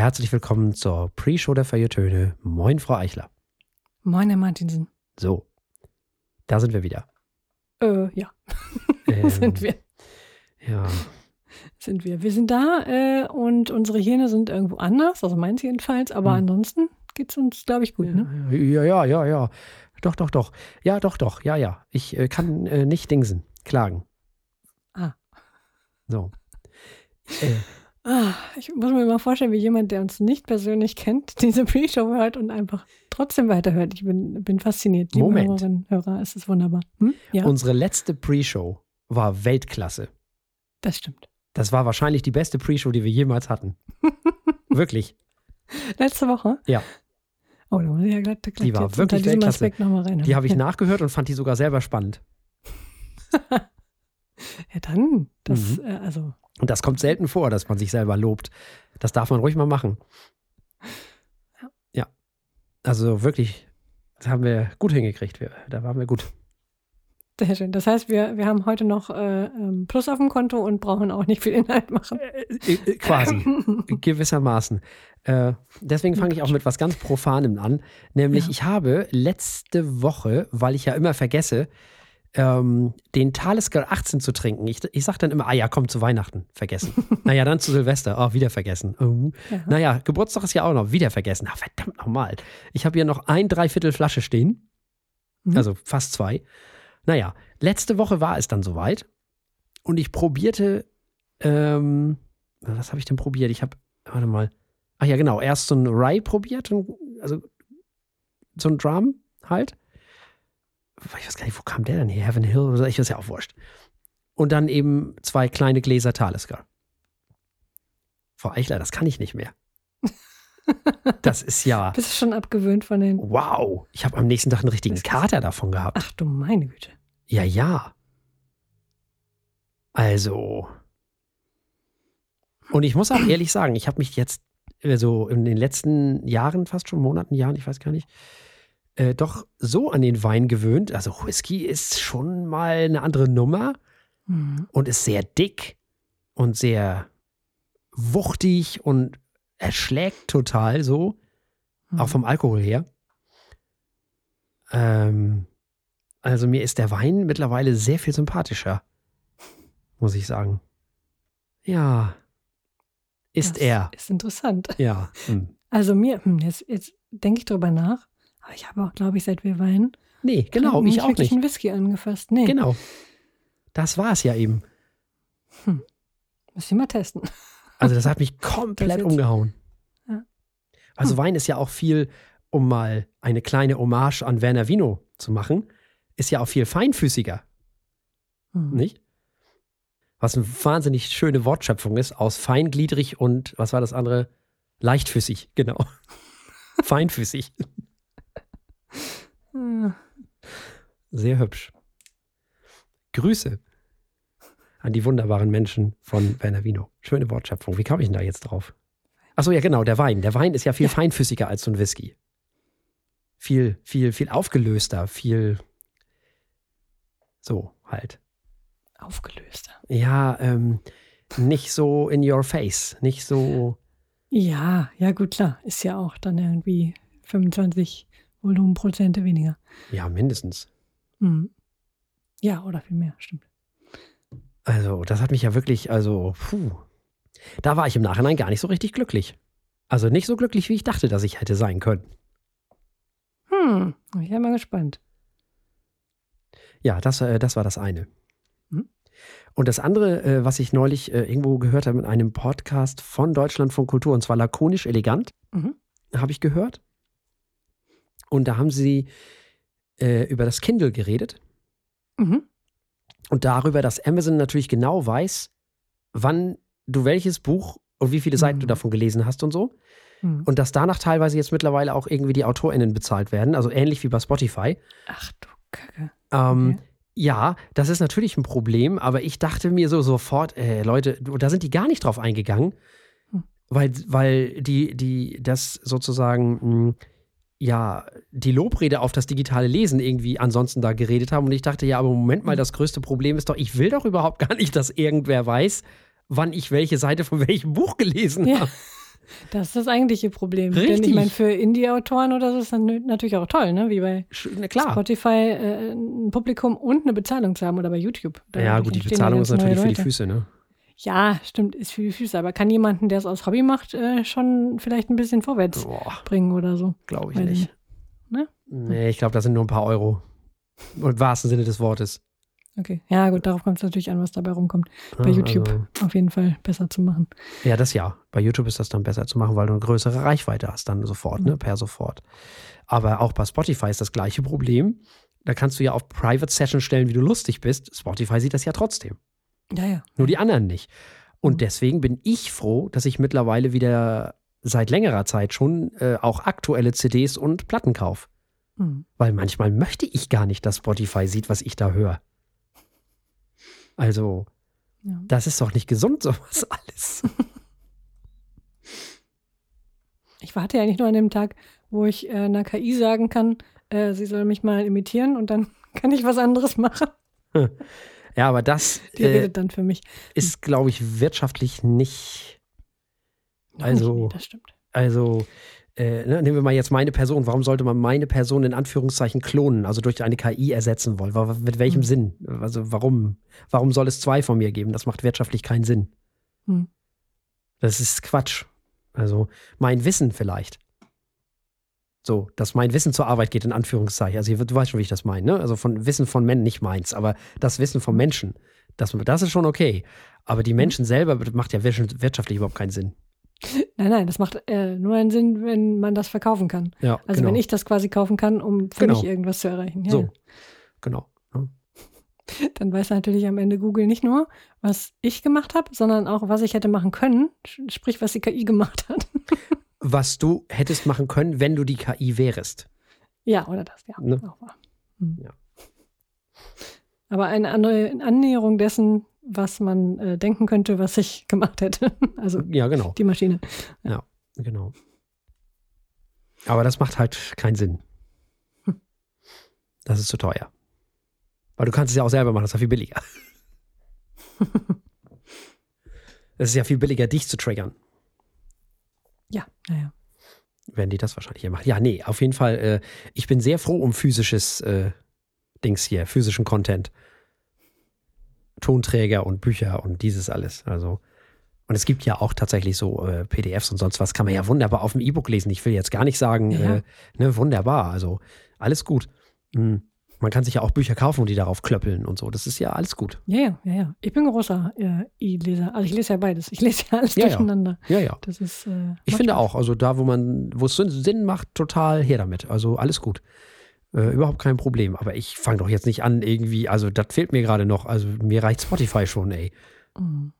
Herzlich willkommen zur Pre-Show der Feiertöne. Moin, Frau Eichler. Moin, Herr Martinsen. So, da sind wir wieder. Äh, ja. Ähm, sind wir. Ja, Sind wir. Wir sind da äh, und unsere Hirne sind irgendwo anders, also meins jedenfalls, aber Hm. ansonsten geht es uns, glaube ich, gut, ne? ja, ja, ja, ja. Doch, doch, doch. Ja, doch, doch. Ja, ja. Ich äh, kann äh, nicht dingsen, klagen. Ah. So. Äh, ich muss mir mal vorstellen, wie jemand, der uns nicht persönlich kennt, diese Pre-Show hört und einfach trotzdem weiterhört. Ich bin, bin fasziniert. Liebe Moment. Hörerinnen, Hörer, es ist wunderbar. Hm? Ja, Unsere letzte Pre-Show war Weltklasse. das stimmt. Das war wahrscheinlich die beste Pre-Show, die wir jemals hatten. Wirklich. Letzte Woche? Ja. Oh, da muss ich ja glatt, glatt Die war wirklich Weltklasse. Aspekt nochmal rein. Die habe ich ja. nachgehört und fand die sogar selber spannend. Ja, dann. Das, Mhm. äh, also, Und das kommt selten vor, dass man sich selber lobt. Das darf man ruhig mal machen. Ja. Also wirklich, das haben wir gut hingekriegt. Wir, da waren wir gut. sehr schön. Das heißt, wir, wir haben heute noch äh, ähm, Plus auf dem Konto und brauchen auch nicht viel Inhalt machen. Äh, äh, quasi. Gewissermaßen. Äh, deswegen fange ich auch mit was ganz Profanem an. Nämlich, Ja. ich habe letzte Woche, weil ich ja immer vergesse, ähm, den Talisker 18 zu trinken. Ich, ich sage dann immer, ah ja, komm zu Weihnachten, vergessen. naja, dann zu Silvester, oh, wieder vergessen. Oh. Ja. Naja, Geburtstag ist ja auch noch, wieder vergessen. Ach, verdammt nochmal. Ich habe hier noch ein Dreiviertel Flasche stehen. Mhm. Also fast zwei. Naja, letzte Woche war es dann soweit. Und ich probierte, ähm, was habe ich denn probiert? Ich habe, warte mal. Ach ja, genau, erst so ein Rye probiert, also so ein Drum halt. Ich weiß gar nicht, wo kam der denn her? Heaven Hill oder so? Ich weiß ja auch wurscht. Und dann eben zwei kleine Gläser Talisker. Frau Eichler, das kann ich nicht mehr. Das ist ja, Bist du schon abgewöhnt von den. wow. Ich habe am nächsten Tag einen richtigen Kater davon gehabt. Ach du meine Güte. Ja, ja. Also. Und ich muss auch ehrlich sagen, ich habe mich jetzt äh, so in den letzten Jahren, fast schon Monaten, Jahren, ich weiß gar nicht, äh, doch so an den Wein gewöhnt. Also Whisky ist schon mal eine andere Nummer Mhm. und ist sehr dick und sehr wuchtig und erschlägt total so, auch vom Alkohol her. Ähm, also mir ist der Wein mittlerweile sehr viel sympathischer, muss ich sagen. Ja, ist das er. Ist interessant. Ja. Hm. Also mir, hm, jetzt, jetzt denke ich drüber nach. Ich habe auch, glaube ich, seit wir weinen, Nee, genau, ich auch nicht. einen Whisky angefasst. Nee, Genau. Das war es ja eben. muss ich mal testen. Also das hat mich komplett umgehauen. Ja. Also Hm. Wein ist ja auch viel, um mal eine kleine Hommage an Werner Vino zu machen, ist ja auch viel feinfüßiger, Hm. nicht? Was eine wahnsinnig schöne Wortschöpfung ist, aus feingliedrig und, was war das andere? Leichtfüßig, genau. Feinfüßig. Sehr hübsch. Grüße an die wunderbaren Menschen von Werner Vino. Schöne Wortschöpfung. Wie kam ich denn da jetzt drauf? Achso, ja, genau, der Wein. Der Wein ist ja viel Ja. feinfüßiger als so ein Whisky. Viel, viel, viel aufgelöster, viel so halt. Aufgelöster. Ja, ähm, nicht so in your face, nicht so. Ja, ja, gut, klar. Ist ja auch dann irgendwie 25 Volumenprozente weniger. Ja, mindestens. Hm. Ja, oder viel mehr, stimmt. Also, das hat mich ja wirklich, also, puh. Da war ich im Nachhinein gar nicht so richtig glücklich. Also nicht so glücklich, wie ich dachte, dass ich hätte sein können. Hm, ich bin mal gespannt. Ja, das, äh, das war das eine. Mhm. Und das andere, äh, was ich neulich äh, irgendwo gehört habe in einem Podcast von Deutschland von Kultur, und zwar lakonisch elegant, Mhm. habe ich gehört. Und da haben sie äh, über das Kindle geredet Mhm. und darüber, dass Amazon natürlich genau weiß, wann du welches Buch und wie viele Seiten du Mhm. davon gelesen hast und so. Hm. Und dass danach teilweise jetzt mittlerweile auch irgendwie die AutorInnen bezahlt werden, also ähnlich wie bei Spotify. Ach du Kacke. Ähm, Okay. Ja, das ist natürlich ein Problem, aber ich dachte mir so sofort, äh, Leute, da sind die gar nicht drauf eingegangen, Hm. weil, weil die, die das sozusagen, mh, ja, die Lobrede auf das digitale Lesen irgendwie ansonsten da geredet haben. Und ich dachte, ja, aber Moment mal, Hm. das größte Problem ist doch, ich will doch überhaupt gar nicht, dass irgendwer weiß, wann ich welche Seite von welchem Buch gelesen Ja. habe. Das ist das eigentliche Problem. Denn Richtig. ich meine, für Indie-Autoren oder so ist das natürlich auch toll, ne? Wie bei. Spotify äh, ein Publikum und eine Bezahlung zu haben oder bei YouTube. Da Ja, gut, die Bezahlung ist natürlich für die. Füße, ne? Ja, stimmt, ist für die Füße. Aber kann jemanden, der es aus Hobby macht, äh, schon vielleicht ein bisschen vorwärts Boah, bringen oder so? glaube ich Weiß nicht. Ne? Nee, ich glaube, das sind nur ein paar Euro. Im wahrsten Sinne des Wortes. Okay. Ja, gut, darauf kommt es natürlich an, was dabei rumkommt. Bei Ja, YouTube Also, auf jeden Fall besser zu machen. ja, das ja. Bei YouTube ist das dann besser zu machen, weil du eine größere Reichweite hast, dann sofort, Mhm. ne? Per sofort. Aber auch bei Spotify ist das gleiche Problem. Da kannst du ja auf Private Session stellen, wie du lustig bist. Spotify sieht das ja trotzdem. Ja, ja. Nur die anderen nicht. Und Mhm. deswegen bin ich froh, dass ich mittlerweile wieder seit längerer Zeit schon äh, auch aktuelle CDs und Platten kaufe. Hm. Weil manchmal möchte ich gar nicht, dass Spotify sieht, was ich da höre. Also, Ja. das ist doch nicht gesund, sowas alles. Ich warte ja nicht nur an dem Tag, wo ich äh, einer KI sagen kann, äh, sie soll mich mal imitieren und dann kann ich was anderes machen. Ja, aber das äh, redet dann für mich. ist, glaube ich, wirtschaftlich nicht. Also- das stimmt. Also, äh, ne, nehmen wir mal jetzt meine Person. Warum sollte man meine Person in Anführungszeichen klonen, also durch eine KI ersetzen wollen? Mit welchem Hm. Sinn? Also, warum? Warum soll es zwei von mir geben? Das macht wirtschaftlich keinen Sinn. Hm. Das ist Quatsch. Also, mein Wissen vielleicht. So, dass mein Wissen zur Arbeit geht, in Anführungszeichen. Also, du weißt schon, wie ich das meine, ne? Also, von Wissen von Männern, nicht meins, aber das Wissen von Menschen, das, das ist schon okay. Aber die Menschen selber macht ja wirtschaft- wirtschaftlich überhaupt keinen Sinn. Nein, nein, das macht äh, nur einen Sinn, wenn man das verkaufen kann. Ja, Also genau. wenn ich das quasi kaufen kann, um für Genau. mich irgendwas zu erreichen. Ja, So, genau. Ja. Dann weiß natürlich am Ende Google nicht nur, was ich gemacht habe, sondern auch, was ich hätte machen können, sprich, was die KI gemacht hat. Was du hättest machen können, wenn du die KI wärest. ja, oder das, ja. Ne? Auch wahr. Hm. Ja. Aber eine andere Annäherung dessen, was man äh, denken könnte, was ich gemacht hätte. Also Ja, genau. die Maschine. Genau. Aber das macht halt keinen Sinn. Hm. Das ist zu teuer. Weil du kannst es ja auch selber machen, das ist ja viel billiger. Es ist ja viel billiger, dich zu triggern, Ja, naja. wenn die das wahrscheinlich hier machen. Ja, nee, auf jeden Fall, äh, ich bin sehr froh um physisches äh, Dings hier, physischen Content. Tonträger und Bücher und dieses alles. Also, und es gibt ja auch tatsächlich so äh, PDFs und sonst was, kann man ja wunderbar auf dem E-Book lesen. Ich will jetzt gar nicht sagen, Ja. äh, ne, wunderbar, also alles gut. Hm. Man kann sich ja auch Bücher kaufen und die darauf klöppeln und so. Das ist ja alles gut. Ja, ja, ja, ja. Ich bin großer äh, E-Leser. Also ich lese ja beides. Ich lese ja alles Ja, ja. durcheinander. Ja, ja. Das ist. Äh, Ich finde Spaß. auch, also da, wo man, wo es Sinn- Sinn macht, total her damit. Also alles gut. Äh, überhaupt kein Problem. Aber ich fange doch jetzt nicht an, irgendwie, also das fehlt mir gerade noch. Also mir reicht Spotify schon, ey. Mhm.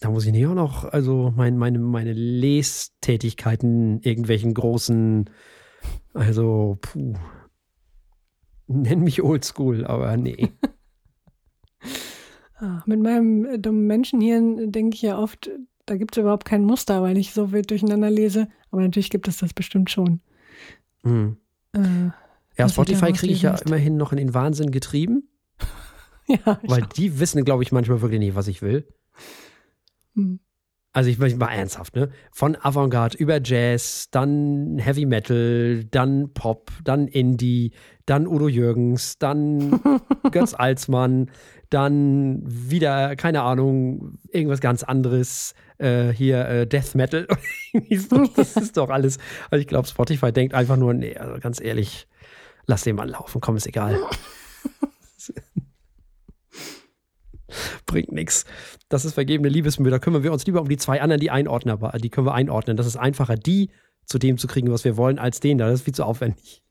Da muss ich nicht auch noch, also mein, meine, meine Lestätigkeiten irgendwelchen großen, also, puh. Nenn mich oldschool, aber nee. Ah, mit meinem äh, dummen Menschenhirn denke ich ja oft, äh, da gibt es überhaupt kein Muster, weil ich so wild durcheinander lese. Aber natürlich gibt es das bestimmt schon. Hm. Äh, Ja, Spotify kriege ich ja rauslesen immerhin noch in den Wahnsinn getrieben, ja, weil die wissen, glaube ich, manchmal wirklich nicht, was ich will. Hm. Also ich bin mal ernsthaft, ne? Von Avantgarde über Jazz, dann Heavy Metal, dann Pop, dann Indie, dann Udo Jürgens, dann Götz Alsmann, dann wieder, keine Ahnung, irgendwas ganz anderes, äh, hier äh, Death Metal. das ist doch alles. Also ich glaube, Spotify denkt einfach nur, nee, also ganz ehrlich, lass den mal laufen, komm, ist egal. Bringt nichts. Das ist vergebene Liebesmühe. Da kümmern wir uns lieber um die zwei anderen, die einordnen, aber die können wir einordnen. Das ist einfacher, die zu dem zu kriegen, was wir wollen, als den da. Das ist viel zu aufwendig.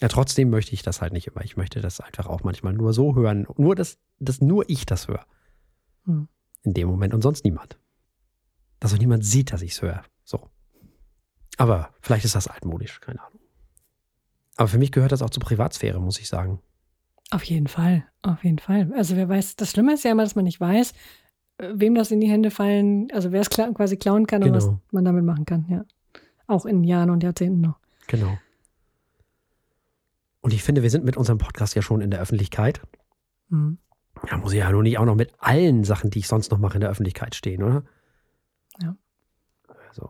Ja, trotzdem möchte ich das halt nicht immer. Ich möchte das einfach auch manchmal nur so hören. Nur, dass, dass nur ich das höre. Hm. In dem Moment und sonst niemand. Dass auch niemand sieht, dass ich es höre. So. Aber vielleicht ist das altmodisch, keine Ahnung. Aber für mich gehört das auch zur Privatsphäre, muss ich sagen. Auf jeden Fall, auf jeden Fall. Also wer weiß, das Schlimme ist ja immer, dass man nicht weiß, äh, wem das in die Hände fallen, also wer es quasi klauen kann und was Genau. man damit machen kann, ja. Auch in Jahren und Jahrzehnten noch. Genau. Und ich finde, wir sind mit unserem Podcast ja schon in der Öffentlichkeit. Mhm. Da muss ich ja nur nicht auch noch mit allen Sachen, die ich sonst noch mache, in der Öffentlichkeit stehen, oder? Ja. Also.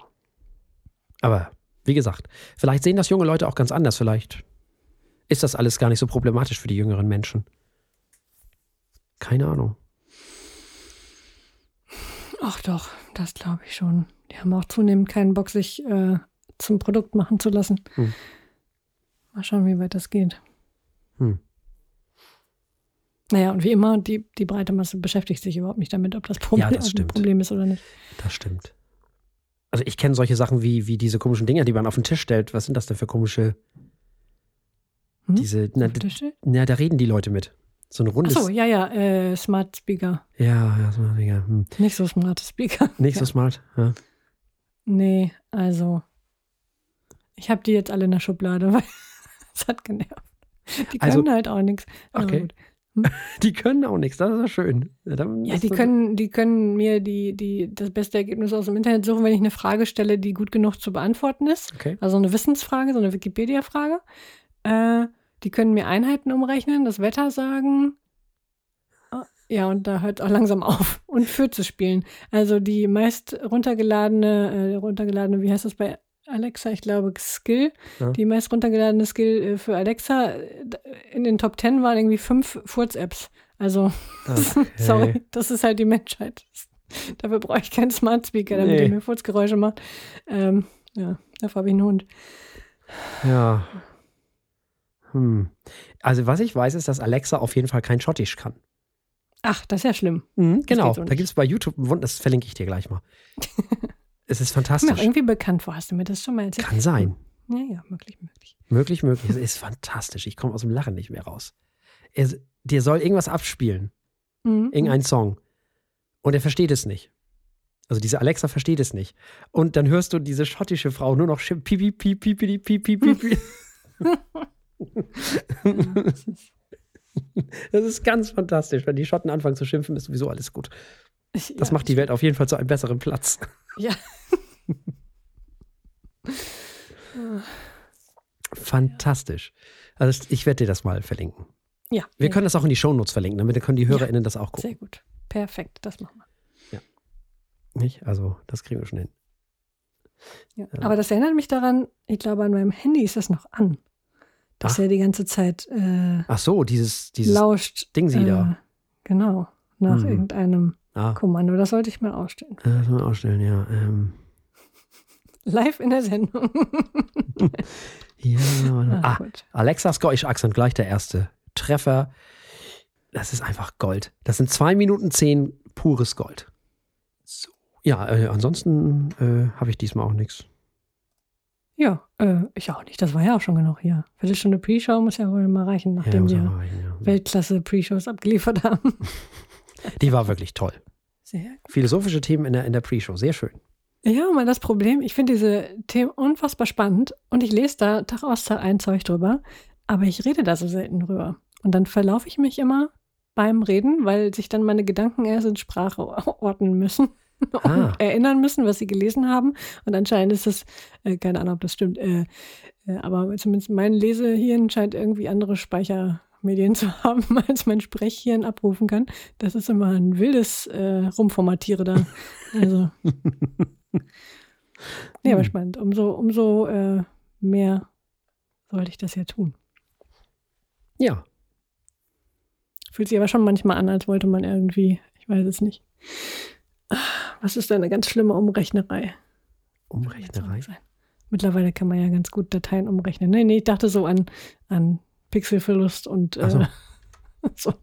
Aber wie gesagt, vielleicht sehen das junge Leute auch ganz anders. Vielleicht ist das alles gar nicht so problematisch für die jüngeren Menschen. Keine Ahnung. Ach doch, das glaube ich schon. Die haben auch zunehmend keinen Bock, sich äh, zum Produkt machen zu lassen. Hm. Mal schauen, wie weit das geht. Hm. Naja, und wie immer, die, die breite Masse beschäftigt sich überhaupt nicht damit, ob das Problem, Ja, das ein stimmt. Problem ist oder nicht. Das stimmt. Also ich kenne solche Sachen wie, wie diese komischen Dinger, die man auf den Tisch stellt. Was sind das denn für komische, Hm? diese, na, na, da reden die Leute mit. So ein rundes. Achso, ja, ja, äh, Smart Speaker. Ja, ja, so ein Dinger. Hm. Nicht so smarte Speaker. Nicht ja. so smart. Ja. Nee, also ich habe die jetzt alle in der Schublade, weil es hat genervt. Die Also- können halt auch nichts. Okay. Die können auch nichts, das ist ja schön. Ja, dann- Ja, die können, die können mir die, die, das beste Ergebnis aus dem Internet suchen, wenn ich eine Frage stelle, die gut genug zu beantworten ist. Okay. Also eine Wissensfrage, so eine Wikipedia-Frage. Äh, die können mir Einheiten umrechnen, das Wetter sagen. Ah, Ja, und da hört auch langsam auf. Und für zu spielen. Also die meist runtergeladene, äh, runtergeladene, wie heißt das bei Alexa? Ich glaube Skill. Ja. Die meist runtergeladene Skill äh, für Alexa in den Top 10 waren irgendwie fünf Furz-Apps. Also, Okay. sorry, das ist halt die Menschheit. Dafür brauche ich keinen Smart Speaker, damit Nee. er mir Furzgeräusche macht. Ähm, ja, dafür habe ich einen Hund. Ja. Hm. Also was ich weiß, ist, dass Alexa auf jeden Fall kein Schottisch kann. Ach, das ist ja schlimm. Mhm, genau, so da gibt es bei YouTube, das verlinke ich dir gleich mal. es ist fantastisch. Mir irgendwie bekannt wo hast du mir das schon mal erzählt? Kann sein. Ja, ja, möglich, möglich. Möglich, möglich. Es ist fantastisch. Ich komme aus dem Lachen nicht mehr raus. Er, dir soll irgendwas abspielen. Mhm. Irgendein Song. Und er versteht es nicht. Also diese Alexa versteht es nicht. Und dann hörst du diese schottische Frau nur noch piep, piep, piep, piep, piep, piep, piep, piep. Das ist ganz fantastisch. Wenn die Schotten anfangen zu schimpfen, ist sowieso alles gut. Das ja, macht die Welt auf jeden Fall zu einem besseren Platz. Ja. Fantastisch. Also ich werde dir das mal verlinken. Ja. Wir ja, können das auch in die Shownotes verlinken, damit können die HörerInnen das auch gucken. Sehr gut. Perfekt, das machen wir. Nicht? Also, das kriegen wir schon hin. Ja. Ja. Aber das erinnert mich daran, ich glaube, an meinem Handy ist das noch an. Dass Ach. er die ganze Zeit äh, Ach so, dieses, dieses lauscht. Ding sie äh, da. Genau. Nach Mhm. irgendeinem Ah, Kommando. Das sollte ich mal ausstellen. äh, das mal ausstellen, ja. Ähm, Live in der Sendung. ja, warte. Ah, ah. Alexa Scottish Accent, gleich der erste Treffer. Das ist einfach Gold. Das sind zwei Minuten zehn pures Gold. So. Ja, äh, ansonsten äh, habe ich diesmal auch nichts. Ja, äh, ich auch nicht. Das war ja auch schon genug hier. Viertelstunde Pre-Show muss ja wohl mal reichen, nachdem muss wir reichen, ja. Weltklasse-Pre-Shows abgeliefert haben. Die war wirklich toll. Sehr gut. Philosophische Themen in der, in der Pre-Show, sehr schön. Ja, mal das Problem, ich finde diese Themen unfassbar spannend und ich lese da Tag aus Tag ein Zeug drüber, aber ich rede da so selten drüber. Und dann verlaufe ich mich immer beim Reden, weil sich dann meine Gedanken erst in Sprache ordnen müssen Ah. erinnern müssen, was sie gelesen haben. Und anscheinend ist das, äh, keine Ahnung, ob das stimmt, äh, äh, aber zumindest mein Lesehirn scheint irgendwie andere Speichermedien zu haben, als mein Sprechhirn abrufen kann. Das ist immer ein wildes äh, Rumformatiere da. Also. Nee, aber Hm. spannend. Umso, umso äh, mehr sollte ich das ja tun. Ja, Fühlt sich aber schon manchmal an, als wollte man irgendwie, ich weiß es nicht. Ah, Was ist da eine ganz schlimme Umrechnerei? Umrechnerei. Sein. Mittlerweile kann man ja ganz gut Dateien umrechnen. Nee, nee, ich dachte so an, an Pixelverlust und Ach so. äh, so.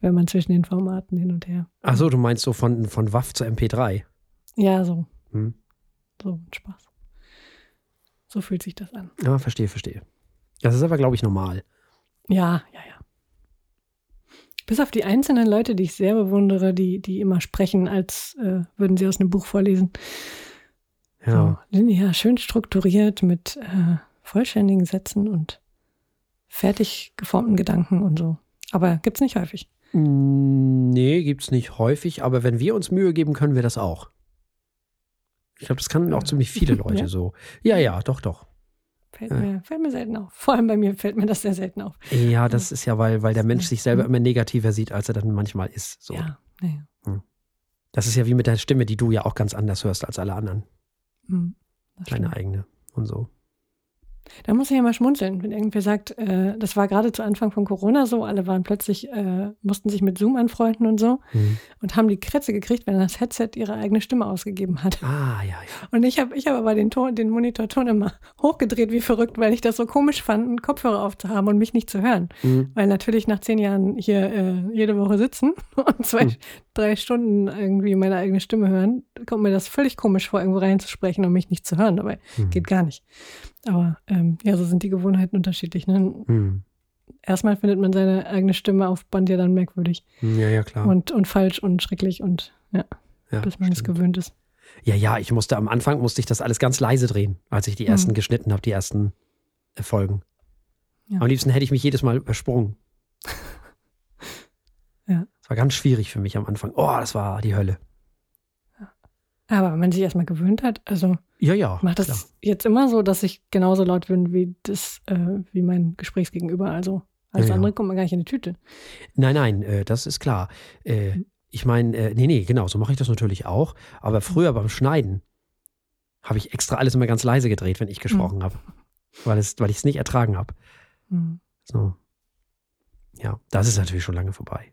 Wenn man zwischen den Formaten hin und her. Ach so, du meinst so von, von WAF zu MP3. Ja, so. Hm. So ein Spaß. So fühlt sich das an. Ja, verstehe, verstehe. Das ist aber, glaube ich, normal. Ja, ja, ja. Bis auf die einzelnen Leute, die ich sehr bewundere, die, die immer sprechen, als äh, würden sie aus einem Buch vorlesen. Ja. So, ja, schön strukturiert mit äh, vollständigen Sätzen und fertig geformten Gedanken und so. Aber gibt's nicht häufig. Mm, Nee, gibt's nicht häufig, aber wenn wir uns Mühe geben, können wir das auch. Ich glaube, das kann auch ziemlich viele Leute Ja? so. Ja, ja, doch, doch. Fällt, Ja. mir, fällt mir selten auf. Vor allem bei mir fällt mir das sehr selten auf. Ja, das ist ja, weil, weil der Mensch sich selber immer negativer sieht, als er dann manchmal ist. So. Ja, naja. Das ist ja wie mit der Stimme, die du ja auch ganz anders hörst als alle anderen. Hm, Deine eigene und so. Da muss ich ja mal schmunzeln, wenn irgendwer sagt, äh, das war gerade zu Anfang von Corona so, alle waren plötzlich, äh, mussten sich mit Zoom anfreunden und so Mhm. und haben die Krätze gekriegt, wenn das Headset ihre eigene Stimme ausgegeben hat. Ah, ja, ja. Und ich habe ich hab aber den, Ton, den Monitorton immer hochgedreht wie verrückt, weil ich das so komisch fand, einen Kopfhörer aufzuhaben und mich nicht zu hören. Mhm. Weil natürlich nach zehn Jahren hier äh, jede Woche sitzen und zwei, Hm. Drei Stunden irgendwie meine eigene Stimme hören, kommt mir das völlig komisch vor, irgendwo reinzusprechen und mich nicht zu hören. Dabei Mhm. geht gar nicht. Aber ähm, ja, so sind die Gewohnheiten unterschiedlich. Ne? Mhm. Erstmal findet man seine eigene Stimme auf Band ja dann merkwürdig Ja, ja, klar. und, und falsch und schrecklich und ja, ja, bis man es gewöhnt ist. Ja, ja, ich musste am Anfang musste ich das alles ganz leise drehen, als ich die ersten Mhm. geschnitten habe, die ersten äh, Folgen. Ja. Am liebsten hätte ich mich jedes Mal übersprungen. Ja. War ganz schwierig für mich am Anfang. Oh, das war die Hölle. Aber wenn man sich erstmal gewöhnt hat, also Ja, ja. macht das klar. jetzt immer so, dass ich genauso laut bin wie das, äh, wie mein Gesprächsgegenüber. Also als Ja, ja. andere kommt man gar nicht in die Tüte. Nein, nein, äh, das ist klar. Äh, Mhm. ich meine, äh, nee, nee, genau, so mache ich das natürlich auch. Aber früher beim Schneiden habe ich extra alles immer ganz leise gedreht, wenn ich gesprochen habe. Weil, es, weil ich es nicht ertragen habe. Hm. So. Ja, das ist natürlich schon lange vorbei.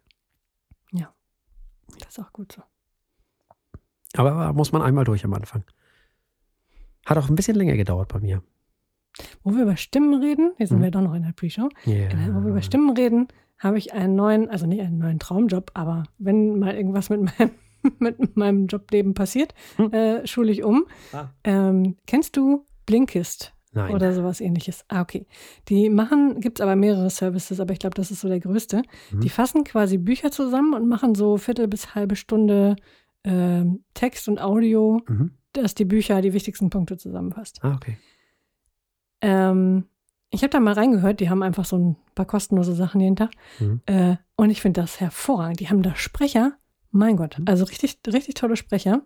Das ist auch gut so. Aber muss man einmal durch am Anfang. Hat auch ein bisschen länger gedauert bei mir. Wo wir über Stimmen reden, hier sind Mhm. wir doch noch in der Pre-Show, Yeah. Wo wir über Stimmen reden, habe ich einen neuen, also nicht einen neuen Traumjob, aber wenn mal irgendwas mit meinem, mit meinem Jobleben passiert, Hm. äh, schule ich um. Ah. Ähm, kennst du Blinkist? Nein. oder sowas ähnliches. Ah, okay. Die machen, gibt es aber mehrere Services, aber ich glaube, das ist so der größte. Mhm. Die fassen quasi Bücher zusammen und machen so Viertel bis halbe Stunde ähm, Text und Audio, Mhm. dass die Bücher die wichtigsten Punkte zusammenfasst. Ah, okay. Ähm, ich habe da mal reingehört, die haben einfach so ein paar kostenlose Sachen jeden Tag. Mhm. Äh, und ich finde das hervorragend. Die haben da Sprecher, mein Gott, Mhm. also richtig, richtig tolle Sprecher.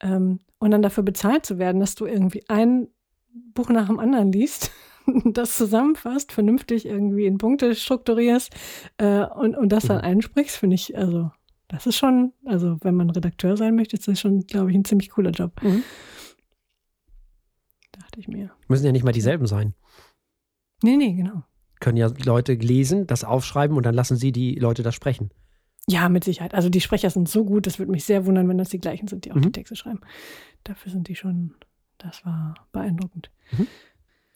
Ähm, und dann dafür bezahlt zu werden, dass du irgendwie ein Buch nach dem anderen liest, das zusammenfasst, vernünftig irgendwie in Punkte strukturierst äh, und, und das dann Mhm. einsprichst, finde ich, also das ist schon, also wenn man Redakteur sein möchte, ist das schon, glaube ich, ein ziemlich cooler Job. Mhm. Dachte ich mir. Müssen ja nicht mal dieselben sein. Nee, nee, genau. Können ja Leute lesen, das aufschreiben und dann lassen sie die Leute das sprechen. Ja, mit Sicherheit. Also die Sprecher sind so gut, das würde mich sehr wundern, wenn das die gleichen sind, die auch die Mhm. Texte schreiben. Dafür sind die schon, das war beeindruckend.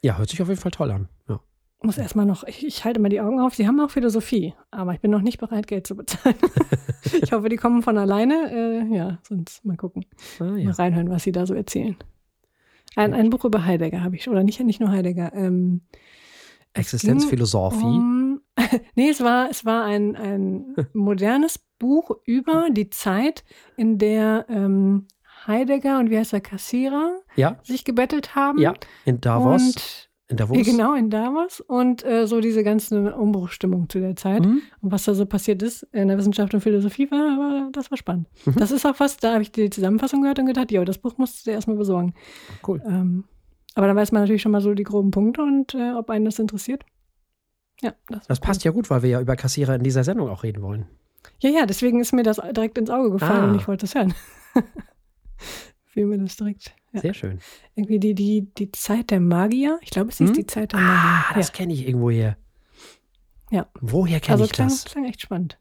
Ja, hört sich auf jeden Fall toll an. Ja. Muss erstmal noch, ich, ich halte mal die Augen auf, sie haben auch Philosophie, aber ich bin noch nicht bereit, Geld zu bezahlen. ich hoffe, die kommen von alleine. Äh, ja, sonst mal gucken. Ah, Mal ja. reinhören, was sie da so erzählen. Ein, ein Buch über Heidegger habe ich, oder nicht, nicht nur Heidegger. Ähm, Existenzphilosophie. Um, nee, es war, es war ein, ein modernes Buch über die Zeit, in der ähm, Heidegger und wie heißt der Kassierer Ja, sich gebettelt haben. ja. In Davos. Und, in Davos. Genau, in Davos. Und äh, so diese ganze Umbruchstimmung zu der Zeit. Mhm. Und was da so passiert ist in der Wissenschaft und Philosophie, war, war das war spannend. Mhm. Das ist auch was, da habe ich die Zusammenfassung gehört und gedacht, ja, das Buch musst du dir erstmal besorgen. Cool. Ähm, aber dann weiß man natürlich schon mal so die groben Punkte und äh, ob einen das interessiert. Ja, das, Das passt ja gut, weil wir ja über Kassierer in dieser Sendung auch reden wollen. Ja, ja, deswegen ist mir das direkt ins Auge gefallen Ah. und ich wollte es hören. Fiel mir das direkt. Ja. Sehr schön. Irgendwie die, die, die Zeit der Magier. Ich glaube, es hieß Hm? die Zeit der Ah, Magier. das kenne ich irgendwoher. Ja. Woher ja. kenne Also ich klang, das? klang echt spannend.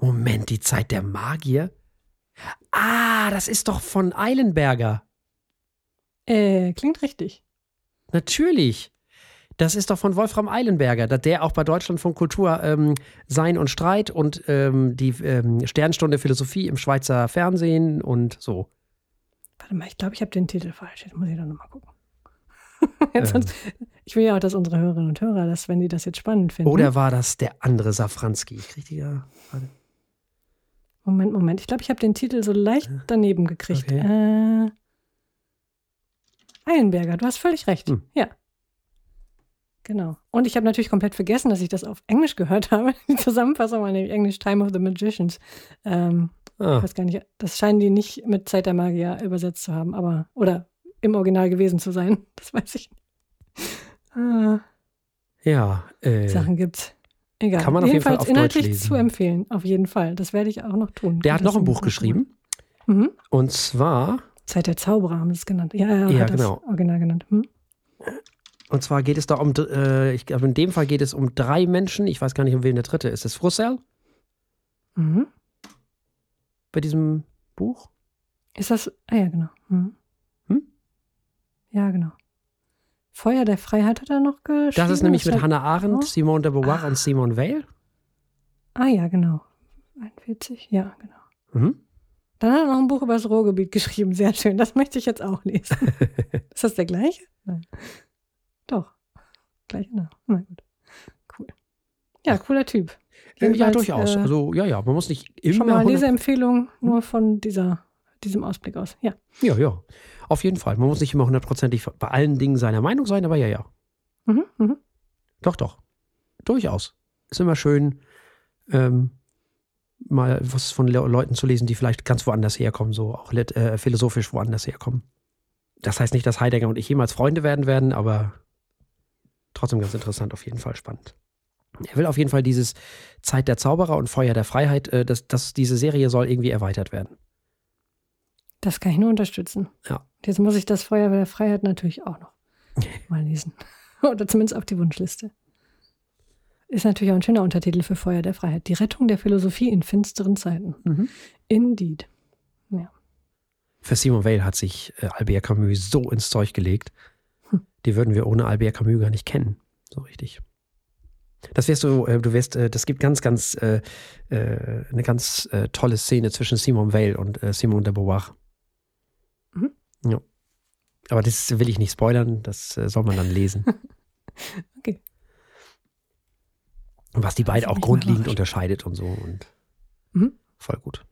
Moment, die Zeit der Magier? Ah, das ist doch von Eilenberger. Äh, klingt richtig. Natürlich. Das ist doch von Wolfram Eilenberger, der auch bei Deutschlandfunk Kultur ähm, Sein und Streit und ähm, die ähm, Sternstunde Philosophie im Schweizer Fernsehen und so. Warte mal, ich glaube, ich habe den Titel falsch. Jetzt muss ich doch nochmal gucken. jetzt Ähm. ich will ja auch, dass unsere Hörerinnen und Hörer, dass, wenn die das jetzt spannend finden. Oder war das der andere Safranski? Ich krieg die ja. Warte. Moment, Moment. Ich glaube, ich habe den Titel so leicht daneben gekriegt. Okay. Äh, Eilenberger, du hast völlig recht. Hm. Ja. Genau. Und ich habe natürlich komplett vergessen, dass ich das auf Englisch gehört habe. Die Zusammenfassung war nämlich Englisch Time of the Magicians. Ähm, ich Ah, weiß gar nicht, das scheinen die nicht mit Zeit der Magier übersetzt zu haben, aber, oder im Original gewesen zu sein. Das weiß ich nicht. Ah, ja. Äh, Sachen gibt's. Egal. Kann man auf jeden Fall auf Deutsch inhaltlich lesen. zu empfehlen. Auf jeden Fall. Das werde ich auch noch tun. der hat noch ein Buch geschrieben. Mhm. Und zwar, Zeit der Zauberer haben sie es genannt. Ja, ja, Ja, hat das genau. Original genannt. Hm? und zwar geht es da um, äh, ich glaube, in dem Fall geht es um drei Menschen. Ich weiß gar nicht, um wen der dritte ist. Ist es Frussel Mhm. Bei diesem Buch? Ist das. Ah ja, genau. Mhm. Hm? Ja, genau. Feuer der Freiheit hat er noch geschrieben. Das ist nämlich mit hat- Hannah Arendt. Simone de Beauvoir und Simone Weil. Ah ja, genau. 41, ja, genau. Mhm. Dann hat er noch ein Buch über das Ruhrgebiet geschrieben. Sehr schön. Das möchte ich jetzt auch lesen. ist das der gleiche? Nein. Doch. Gleiche Name. Na gut. Cool. Ja, cooler Typ. Ja, ja, Jedenfalls, durchaus. äh, Also, ja, ja, man muss nicht immer. Schon mal 100 Leseempfehlung nur von dieser, diesem Ausblick aus. Ja. Ja, ja. Auf jeden Fall. Man muss nicht immer hundertprozentig bei allen Dingen seiner Meinung sein, aber ja, ja. Mhm, mhm. Doch, doch. Durchaus. Ist immer schön, ähm, mal was von Le Leuten zu lesen, die vielleicht ganz woanders herkommen, so auch äh, philosophisch woanders herkommen. Das heißt nicht, dass Heidegger und ich jemals Freunde werden werden, aber trotzdem ganz interessant, auf jeden Fall spannend. Er will auf jeden Fall dieses Zeit der Zauberer und Feuer der Freiheit, äh, dass, dass diese Serie soll irgendwie erweitert werden. Das kann ich nur unterstützen. Ja. Jetzt muss ich das Feuer der Freiheit natürlich auch noch mal lesen. Oder zumindest auf die Wunschliste. Ist natürlich auch ein schöner Untertitel für Feuer der Freiheit. Die Rettung der Philosophie in finsteren Zeiten. Mhm. Indeed. Für Simon Weil hat sich äh, Albert Camus so ins Zeug gelegt. Hm. Die würden wir ohne Albert Camus gar nicht kennen. So richtig. Das wirst du, äh, du wirst, äh, das gibt ganz, ganz, äh, äh, eine ganz tolle Szene zwischen Simon Weil und Simone de Beauvoir. Mhm. Ja. Aber das will ich nicht spoilern, das soll man dann lesen. Okay. Und was die beiden auch grundlegend unterscheidet und so und Mhm. voll gut.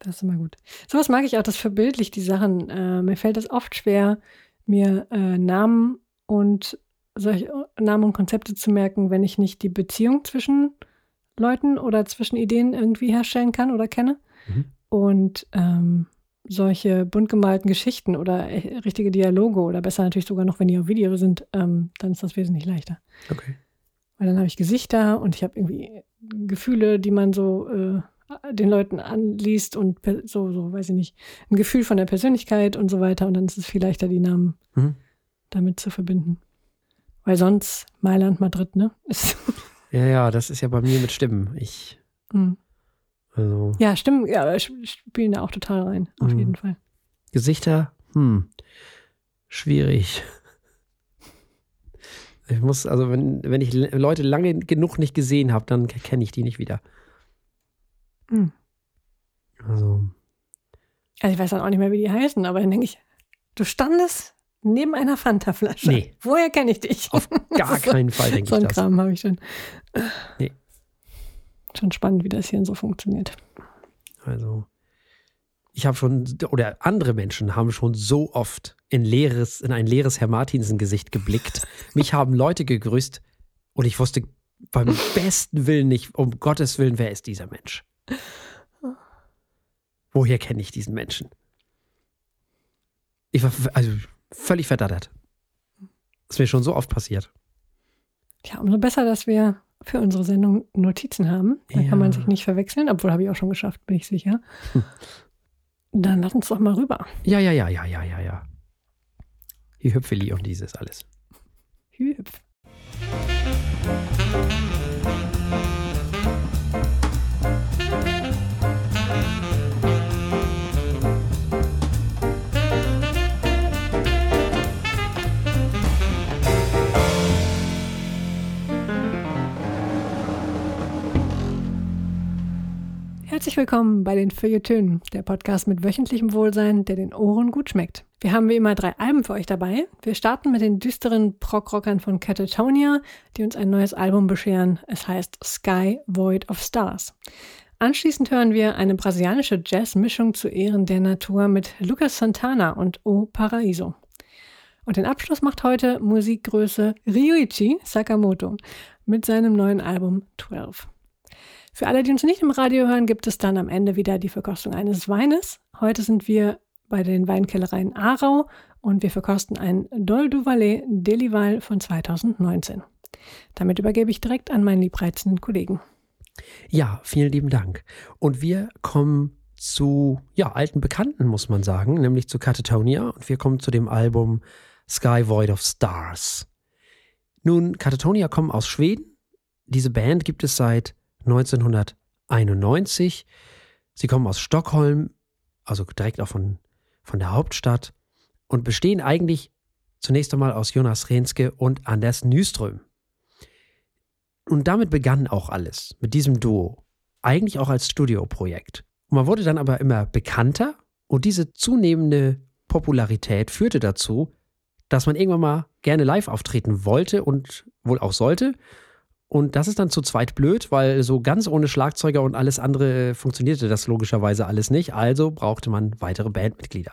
Das ist immer gut. Sowas mag ich auch, das verbildlicht die Sachen. Mir fällt es oft schwer, mir Namen und solche Namen und Konzepte zu merken, wenn ich nicht die Beziehung zwischen Leuten oder zwischen Ideen irgendwie herstellen kann oder kenne. Mhm. Und ähm, solche bunt gemalten Geschichten oder äh, richtige Dialoge oder besser natürlich sogar noch, wenn die auf Video sind, ähm, dann ist das wesentlich leichter. Okay. Weil dann habe ich Gesichter und ich habe irgendwie Gefühle, die man so äh, den Leuten anliest und so, so, weiß ich nicht, ein Gefühl von der Persönlichkeit und so weiter. Und dann ist es viel leichter, die Namen Mhm. damit zu verbinden. Weil sonst Mailand, Madrid, ne? Ja, ja, das ist ja bei mir mit Stimmen. Ich, Hm. also. ja, stimmt, ja, sp- spielen da auch total rein, auf Mhm. jeden Fall. Gesichter, hm, schwierig. Ich muss, also wenn, wenn ich Le- Leute lange genug nicht gesehen habe, dann kenne ich die nicht wieder. Hm. Also, Also ich weiß dann auch nicht mehr, wie die heißen, aber dann denke ich, du standest neben einer Fanta-Flasche. Nee. Woher kenne ich dich? auf gar So- keinen Fall denke So ich das. Kram habe ich schon. Nee. Schon spannend, wie das hier so funktioniert. Also, ich habe schon, oder andere Menschen haben schon so oft in, leeres, in ein leeres Herr Martinsen-Gesicht geblickt. Mich haben Leute gegrüßt und ich wusste beim besten Willen nicht, um Gottes Willen, wer ist dieser Mensch? Woher kenne ich diesen Menschen? Ich war also völlig verdattert. Das ist mir schon so oft passiert. Ja, umso besser, dass wir für unsere Sendung Notizen haben. Da Ja. kann man sich nicht verwechseln, obwohl habe ich auch schon geschafft, bin ich sicher. Dann lass uns doch mal rüber. Ja, ja, ja, ja, ja, ja, ja. Hüpfeli und dieses alles. Hüpf. Herzlich willkommen bei den Feuilletönen, der Podcast mit wöchentlichem Wohlsein, der den Ohren gut schmeckt. Wir haben wie immer drei Alben für euch dabei. Wir starten mit den düsteren Prog-Rockern von Catatonia, die uns ein neues Album bescheren. Es heißt Sky Void of Stars. Anschließend hören wir eine brasilianische Jazz-Mischung zu Ehren der Natur mit Lucas Santana und O Paraíso. Und den Abschluss macht heute Musikgröße Ryuichi Sakamoto mit seinem neuen Album 12. Für alle, die uns nicht im Radio hören, gibt es dann am Ende wieder die Verkostung eines Weines. Heute sind wir bei den Weinkellereien Aarau und wir verkosten ein Dol du Valais Delival von 2019. Damit übergebe ich direkt an meinen liebreizenden Kollegen. Ja, vielen lieben Dank. Und wir kommen zu ja, alten Bekannten, muss man sagen, nämlich zu Catatonia. Und wir kommen zu dem Album Sky Void of Stars. Nun, Catatonia kommen aus Schweden. Diese Band gibt es seit 1991. Sie kommen aus Stockholm, also direkt auch von, von der Hauptstadt und bestehen eigentlich zunächst einmal aus Jonas Renske und Anders Nyström. Und damit begann auch alles, mit diesem Duo. Eigentlich auch als Studioprojekt. Und man wurde dann aber immer bekannter und diese zunehmende Popularität führte dazu, dass man irgendwann mal gerne live auftreten wollte und wohl auch sollte. Und das ist dann zu zweit blöd, weil so ganz ohne Schlagzeuger und alles andere funktionierte das logischerweise alles nicht. Also brauchte man weitere Bandmitglieder.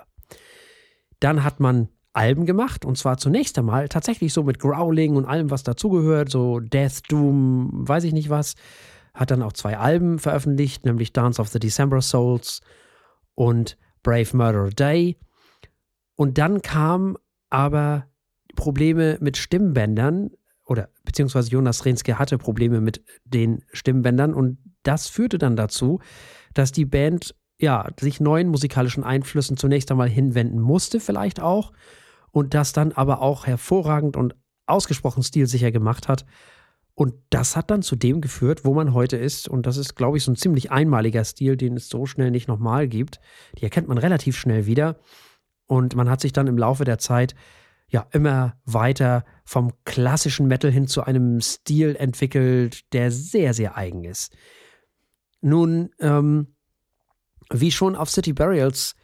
Dann hat man Alben gemacht und zwar zunächst einmal tatsächlich so mit Growling und allem, was dazugehört, so Death, Doom, weiß ich nicht was. Hat dann auch zwei Alben veröffentlicht, nämlich Dance of the December Souls und Brave Murder Day. Und dann kamen aber Probleme mit Stimmbändern oder beziehungsweise Jonas Renske hatte Probleme mit den Stimmbändern und das führte dann dazu, dass die Band ja sich neuen musikalischen Einflüssen zunächst einmal hinwenden musste, vielleicht auch und das dann aber auch hervorragend und ausgesprochen stilsicher gemacht hat. Und das hat dann zu dem geführt, wo man heute ist. Und das ist, glaube ich, so ein ziemlich einmaliger Stil, den es so schnell nicht nochmal gibt. Die erkennt man relativ schnell wieder. Und man hat sich dann im Laufe der Zeit ja immer weiter vom klassischen Metal hin zu einem Stil entwickelt, der sehr, sehr eigen ist. Nun, ähm, wie schon auf City Burials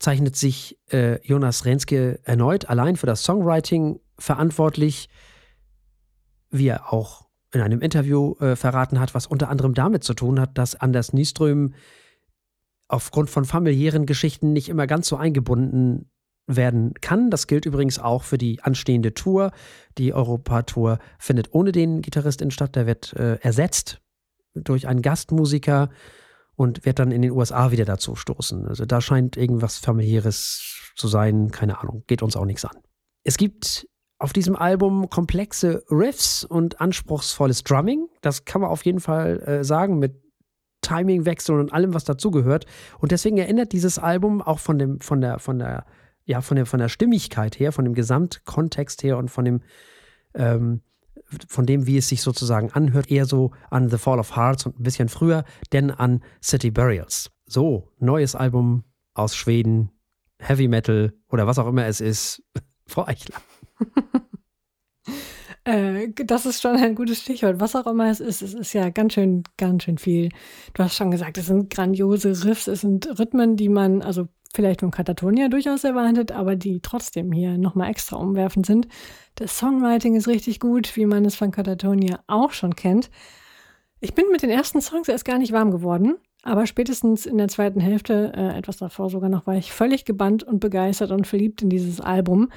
zeichnet sich äh, Jonas Renske erneut allein für das Songwriting verantwortlich, wie er auch in einem Interview äh, verraten hat, was unter anderem damit zu tun hat, dass Anders Nieström aufgrund von familiären Geschichten nicht immer ganz so eingebunden werden kann. Das gilt übrigens auch für die anstehende Tour. Die Europa-Tour findet ohne den Gitarristin statt. Der wird äh, ersetzt durch einen Gastmusiker und wird dann in den USA wieder dazu stoßen. Also da scheint irgendwas familiäres zu sein, keine Ahnung, geht uns auch nichts an. Es gibt auf diesem Album komplexe Riffs und anspruchsvolles Drumming. Das kann man auf jeden Fall äh, sagen mit Timingwechseln und allem, was dazugehört. Und deswegen erinnert dieses Album auch von dem, von der, von der, ja, von der, von der Stimmigkeit her, von dem Gesamtkontext her und von dem, ähm, von dem, wie es sich sozusagen anhört, eher so an The Fall of Hearts und ein bisschen früher, denn an City Burials. So, neues Album aus Schweden, Heavy Metal oder was auch immer es ist. Frau Eichler. Äh, das ist schon ein gutes Stichwort. Was auch immer es ist, es ist ja ganz schön, ganz schön viel. Du hast schon gesagt, es sind grandiose Riffs, es sind Rhythmen, die man, also vielleicht von Katatonia durchaus erwartet, aber die trotzdem hier nochmal extra umwerfend sind. Das Songwriting ist richtig gut, wie man es von Katatonia auch schon kennt. Ich bin mit den ersten Songs erst gar nicht warm geworden, aber spätestens in der zweiten Hälfte, äh, etwas davor sogar noch, war ich völlig gebannt und begeistert und verliebt in dieses Album.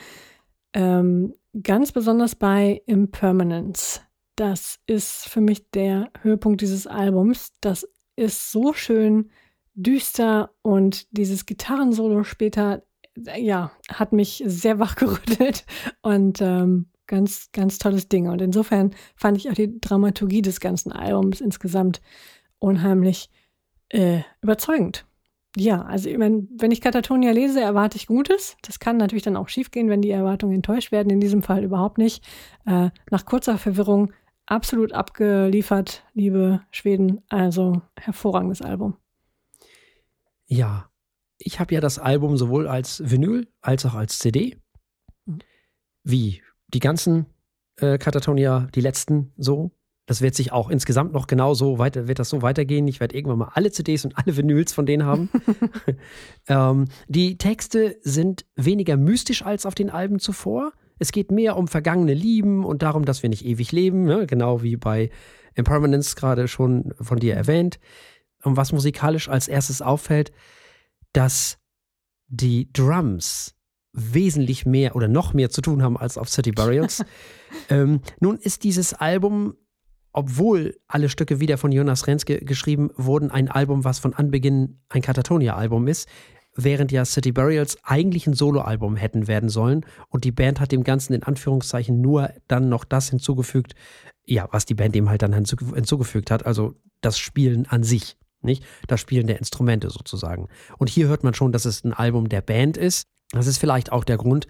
Ähm, ganz besonders bei Impermanence. Das ist für mich der Höhepunkt dieses Albums. Das ist so schön düster und dieses Gitarrensolo später, ja, hat mich sehr wachgerüttelt und ähm, ganz, ganz tolles Ding. Und insofern fand ich auch die Dramaturgie des ganzen Albums insgesamt unheimlich äh, überzeugend. Ja, also wenn, wenn ich Katatonia lese, erwarte ich Gutes. Das kann natürlich dann auch schiefgehen, wenn die Erwartungen enttäuscht werden. In diesem Fall überhaupt nicht. Äh, nach kurzer Verwirrung absolut abgeliefert, liebe Schweden. Also hervorragendes Album. Ja, ich habe ja das Album sowohl als Vinyl als auch als CD. Mhm. Wie die ganzen äh, Katatonia, die letzten so. Das wird sich auch insgesamt noch genauso weiter, wird das so weitergehen. Ich werde irgendwann mal alle CDs und alle Vinyls von denen haben. ähm, die Texte sind weniger mystisch als auf den Alben zuvor. Es geht mehr um vergangene Lieben und darum, dass wir nicht ewig leben, ne? genau wie bei Impermanence gerade schon von dir erwähnt. Und was musikalisch als erstes auffällt, dass die Drums wesentlich mehr oder noch mehr zu tun haben als auf City Burials. ähm, nun ist dieses Album, obwohl alle Stücke wieder von Jonas Renske geschrieben wurden, ein Album, was von Anbeginn ein Katatonia-Album ist, während ja City Burials eigentlich ein Soloalbum hätten werden sollen. Und die Band hat dem Ganzen in Anführungszeichen nur dann noch das hinzugefügt, ja, was die Band dem halt dann hinzugefügt hat, also das Spielen an sich. Nicht? Das Spielen der Instrumente sozusagen. Und hier hört man schon, dass es ein Album der Band ist. Das ist vielleicht auch der Grund,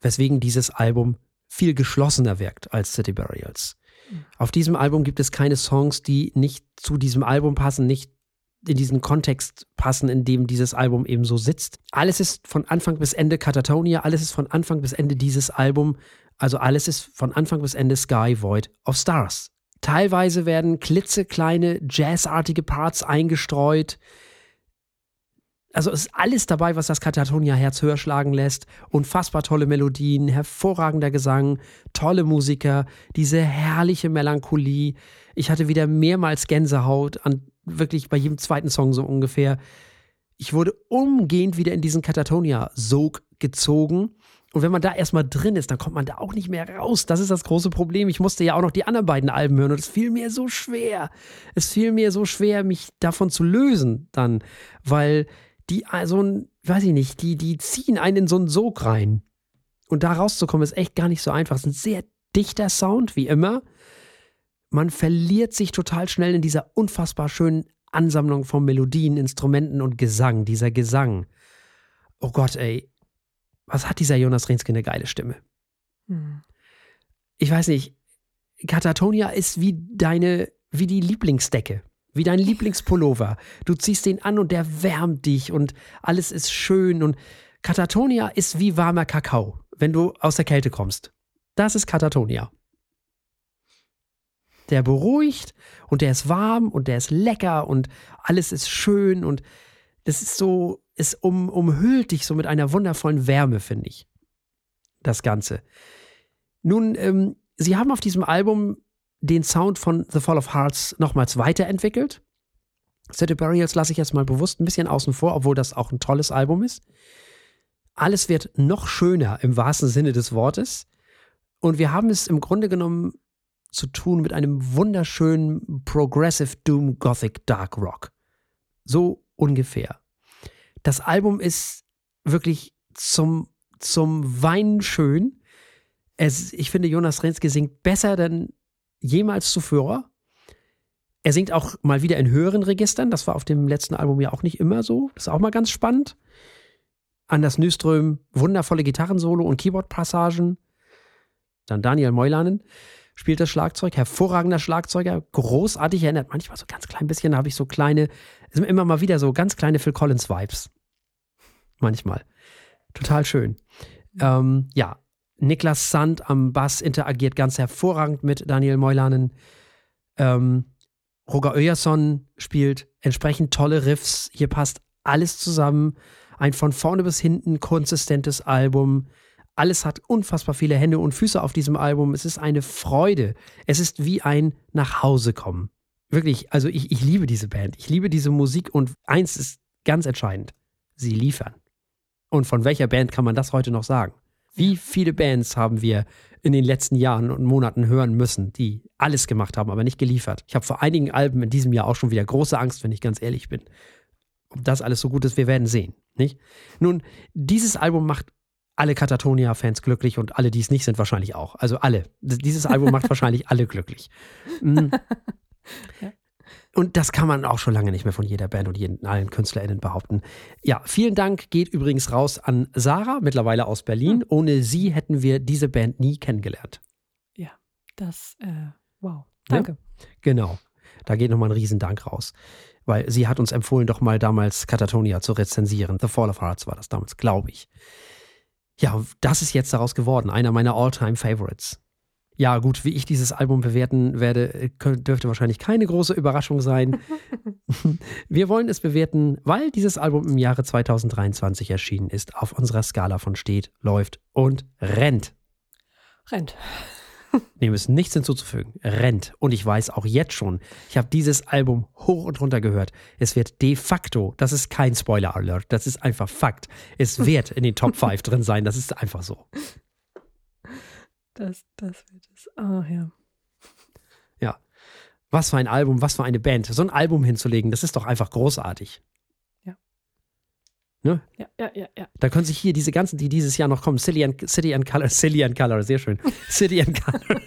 weswegen dieses Album viel geschlossener wirkt als City Burials. Auf diesem Album gibt es keine Songs, die nicht zu diesem Album passen, nicht in diesen Kontext passen, in dem dieses Album eben so sitzt. Alles ist von Anfang bis Ende Katatonia, alles ist von Anfang bis Ende dieses Album, also alles ist von Anfang bis Ende Sky Void of Stars. Teilweise werden klitzekleine jazzartige Parts eingestreut. Also ist alles dabei, was das Katatonia-Herz höher schlagen lässt. Unfassbar tolle Melodien, hervorragender Gesang, tolle Musiker, diese herrliche Melancholie. Ich hatte wieder mehrmals Gänsehaut an wirklich bei jedem zweiten Song so ungefähr. Ich wurde umgehend wieder in diesen Katatonia-Sog gezogen. Und wenn man da erstmal drin ist, dann kommt man da auch nicht mehr raus. Das ist das große Problem. Ich musste ja auch noch die anderen beiden Alben hören und es fiel mir so schwer. Es fiel mir so schwer, mich davon zu lösen dann, weil die so ein, weiß ich nicht, die, die ziehen einen in so einen Sog rein. Und da rauszukommen ist echt gar nicht so einfach. Es ist ein sehr dichter Sound, wie immer. Man verliert sich total schnell in dieser unfassbar schönen Ansammlung von Melodien, Instrumenten und Gesang. Dieser Gesang. Oh Gott, ey, was hat dieser Jonas Renske eine geile Stimme. Hm. Ich weiß nicht, Katatonia ist wie deine, wie die Lieblingsdecke, wie dein Lieblingspullover. Du ziehst den an und der wärmt dich und alles ist schön und Katatonia ist wie warmer Kakao, wenn du aus der Kälte kommst. Das ist Katatonia. Der beruhigt und der ist warm und der ist lecker und alles ist schön und das ist so, es um, umhüllt dich so mit einer wundervollen Wärme, finde ich. Das Ganze. Nun, ähm, sie haben auf diesem Album den Sound von The Fall of Hearts nochmals weiterentwickelt. City Burials lasse ich jetzt mal bewusst ein bisschen außen vor, obwohl das auch ein tolles Album ist. Alles wird noch schöner im wahrsten Sinne des Wortes. Und wir haben es im Grunde genommen zu tun mit einem wunderschönen Progressive Doom Gothic Dark Rock. So ungefähr. Das Album ist wirklich zum, zum Weinen schön. Es, ich finde, Jonas Renske singt besser denn jemals zuvor. Er singt auch mal wieder in höheren Registern. Das war auf dem letzten Album ja auch nicht immer so. Das ist auch mal ganz spannend. Anders Nyström, wundervolle Gitarrensolo und Keyboard-Passagen. Dann Daniel Meulanen spielt das Schlagzeug, hervorragender Schlagzeuger, großartig, erinnert manchmal so ganz klein bisschen, da habe ich so kleine, immer mal wieder so ganz kleine Phil Collins Vibes. Manchmal. Total schön. Ähm, ja, Niklas Sand am Bass interagiert ganz hervorragend mit Daniel Meulanen. Ähm, Roger Öjerson spielt entsprechend tolle Riffs. Hier passt alles zusammen. Ein von vorne bis hinten konsistentes Album. Alles hat unfassbar viele Hände und Füße auf diesem Album. Es ist eine Freude. Es ist wie ein Nachhausekommen. Wirklich, also ich, ich liebe diese Band. Ich liebe diese Musik und eins ist ganz entscheidend. Sie liefern. Und von welcher Band kann man das heute noch sagen? Wie viele Bands haben wir in den letzten Jahren und Monaten hören müssen, die alles gemacht haben, aber nicht geliefert? Ich habe vor einigen Alben in diesem Jahr auch schon wieder große Angst, wenn ich ganz ehrlich bin. Ob das alles so gut ist, wir werden sehen. Nicht? Nun, dieses Album macht alle Katatonia-Fans glücklich und alle, die es nicht sind, wahrscheinlich auch. Also alle. Dieses Album macht wahrscheinlich alle glücklich. Und das kann man auch schon lange nicht mehr von jeder Band und jeden, allen KünstlerInnen behaupten. Ja, vielen Dank geht übrigens raus an Sarah, mittlerweile aus Berlin. Mhm. Ohne sie hätten wir diese Band nie kennengelernt. Ja, das, äh, wow. Danke. Ja, genau. Da geht nochmal ein Riesendank raus. Weil sie hat uns empfohlen, doch mal damals Katatonia zu rezensieren. The Fall of Hearts war das damals, glaube ich. Ja, das ist jetzt daraus geworden, einer meiner All-Time-Favorites. Ja, gut, wie ich dieses Album bewerten werde, dürfte wahrscheinlich keine große Überraschung sein. Wir wollen es bewerten, weil dieses Album im Jahre 2023 erschienen ist, auf unserer Skala von steht, läuft und rennt. Rennt. Dem ist nichts hinzuzufügen. Rennt. Und ich weiß auch jetzt schon, ich habe dieses Album hoch und runter gehört. Es wird de facto, das ist kein Spoiler-Alert, das ist einfach Fakt. Es wird in den Top 5 drin sein, das ist einfach so. Das, das wird es. Oh, ja. Ja. Was für ein Album, was für eine Band. So ein Album hinzulegen, das ist doch einfach großartig. Ja. Ne? Ja, ja, ja, ja. Da können sich hier diese ganzen, die dieses Jahr noch kommen, City and, City and Color, City and Color, sehr schön. City and Color.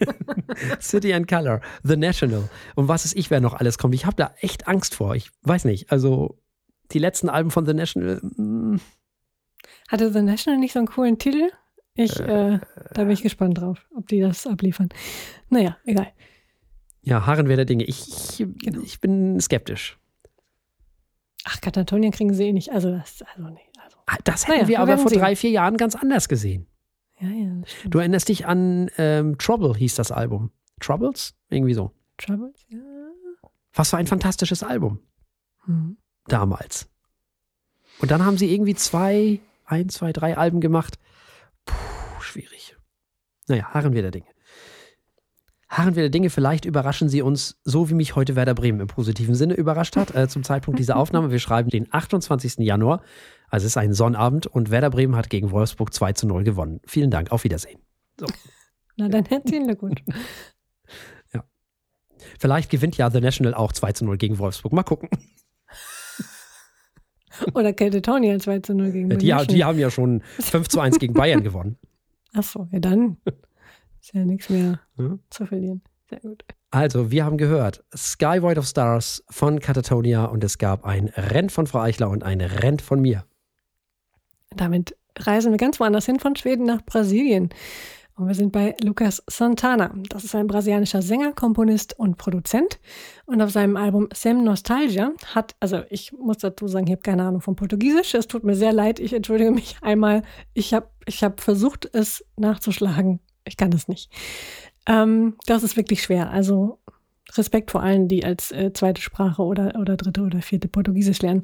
City and Color, The National. Und was ist ich, wer noch alles kommt. Ich habe da echt Angst vor. Ich weiß nicht. Also, die letzten Alben von The National. mm, Hatte The National nicht so einen coolen Titel? Ich, äh, da bin ich gespannt drauf, ob die das abliefern. Naja, egal. Ja, Harren wäre der Dinge. Ich, ich, Genau. ich bin skeptisch. Ach, Katatonien kriegen sie eh nicht. Also, das, also nee. Also. Ah, Das hätten Naja, wir aber vor sehen. drei, vier Jahren ganz anders gesehen. Ja, ja. Du erinnerst dich an ähm, Trouble, hieß das Album. Troubles? Irgendwie so. Troubles? Ja. Was für ein fantastisches Album Hm. damals. Und dann haben sie irgendwie zwei, ein, zwei, drei Alben gemacht. Puh, schwierig. Naja, harren wir der Dinge. Harren wir der Dinge, vielleicht überraschen sie uns, so wie mich heute Werder Bremen im positiven Sinne überrascht hat, äh, zum Zeitpunkt dieser Aufnahme. Wir schreiben den 28. Januar, also es ist ein Sonnabend und Werder Bremen hat gegen Wolfsburg 2 zu 0 gewonnen. Vielen Dank, auf Wiedersehen. Na, dann herzlichen Glückwunsch. Vielleicht gewinnt ja The National auch 2 zu 0 gegen Wolfsburg. Mal gucken. Oder Katatonien 2 zu 0 gegen Die, München. die haben ja schon 5 zu 1 gegen Bayern gewonnen. Achso, ja dann. Ist ja nichts mehr Ja. zu verlieren. Sehr gut. Also, wir haben gehört, Sky Void of Stars von Catatonia und es gab ein Rent von Frau Eichler und ein Rent von mir. Damit reisen wir ganz woanders hin, von Schweden nach Brasilien. Und wir sind bei Lucas Santana. Das ist ein brasilianischer Sänger, Komponist und Produzent. Und auf seinem Album Sem Nostalgia hat, also ich muss dazu sagen, ich habe keine Ahnung von Portugiesisch. Es tut mir sehr leid, ich entschuldige mich einmal. Ich habe ich hab versucht, es nachzuschlagen. Ich kann es nicht. Ähm, das ist wirklich schwer. Also Respekt vor allen, die als äh, zweite Sprache oder, oder dritte oder vierte Portugiesisch lernen.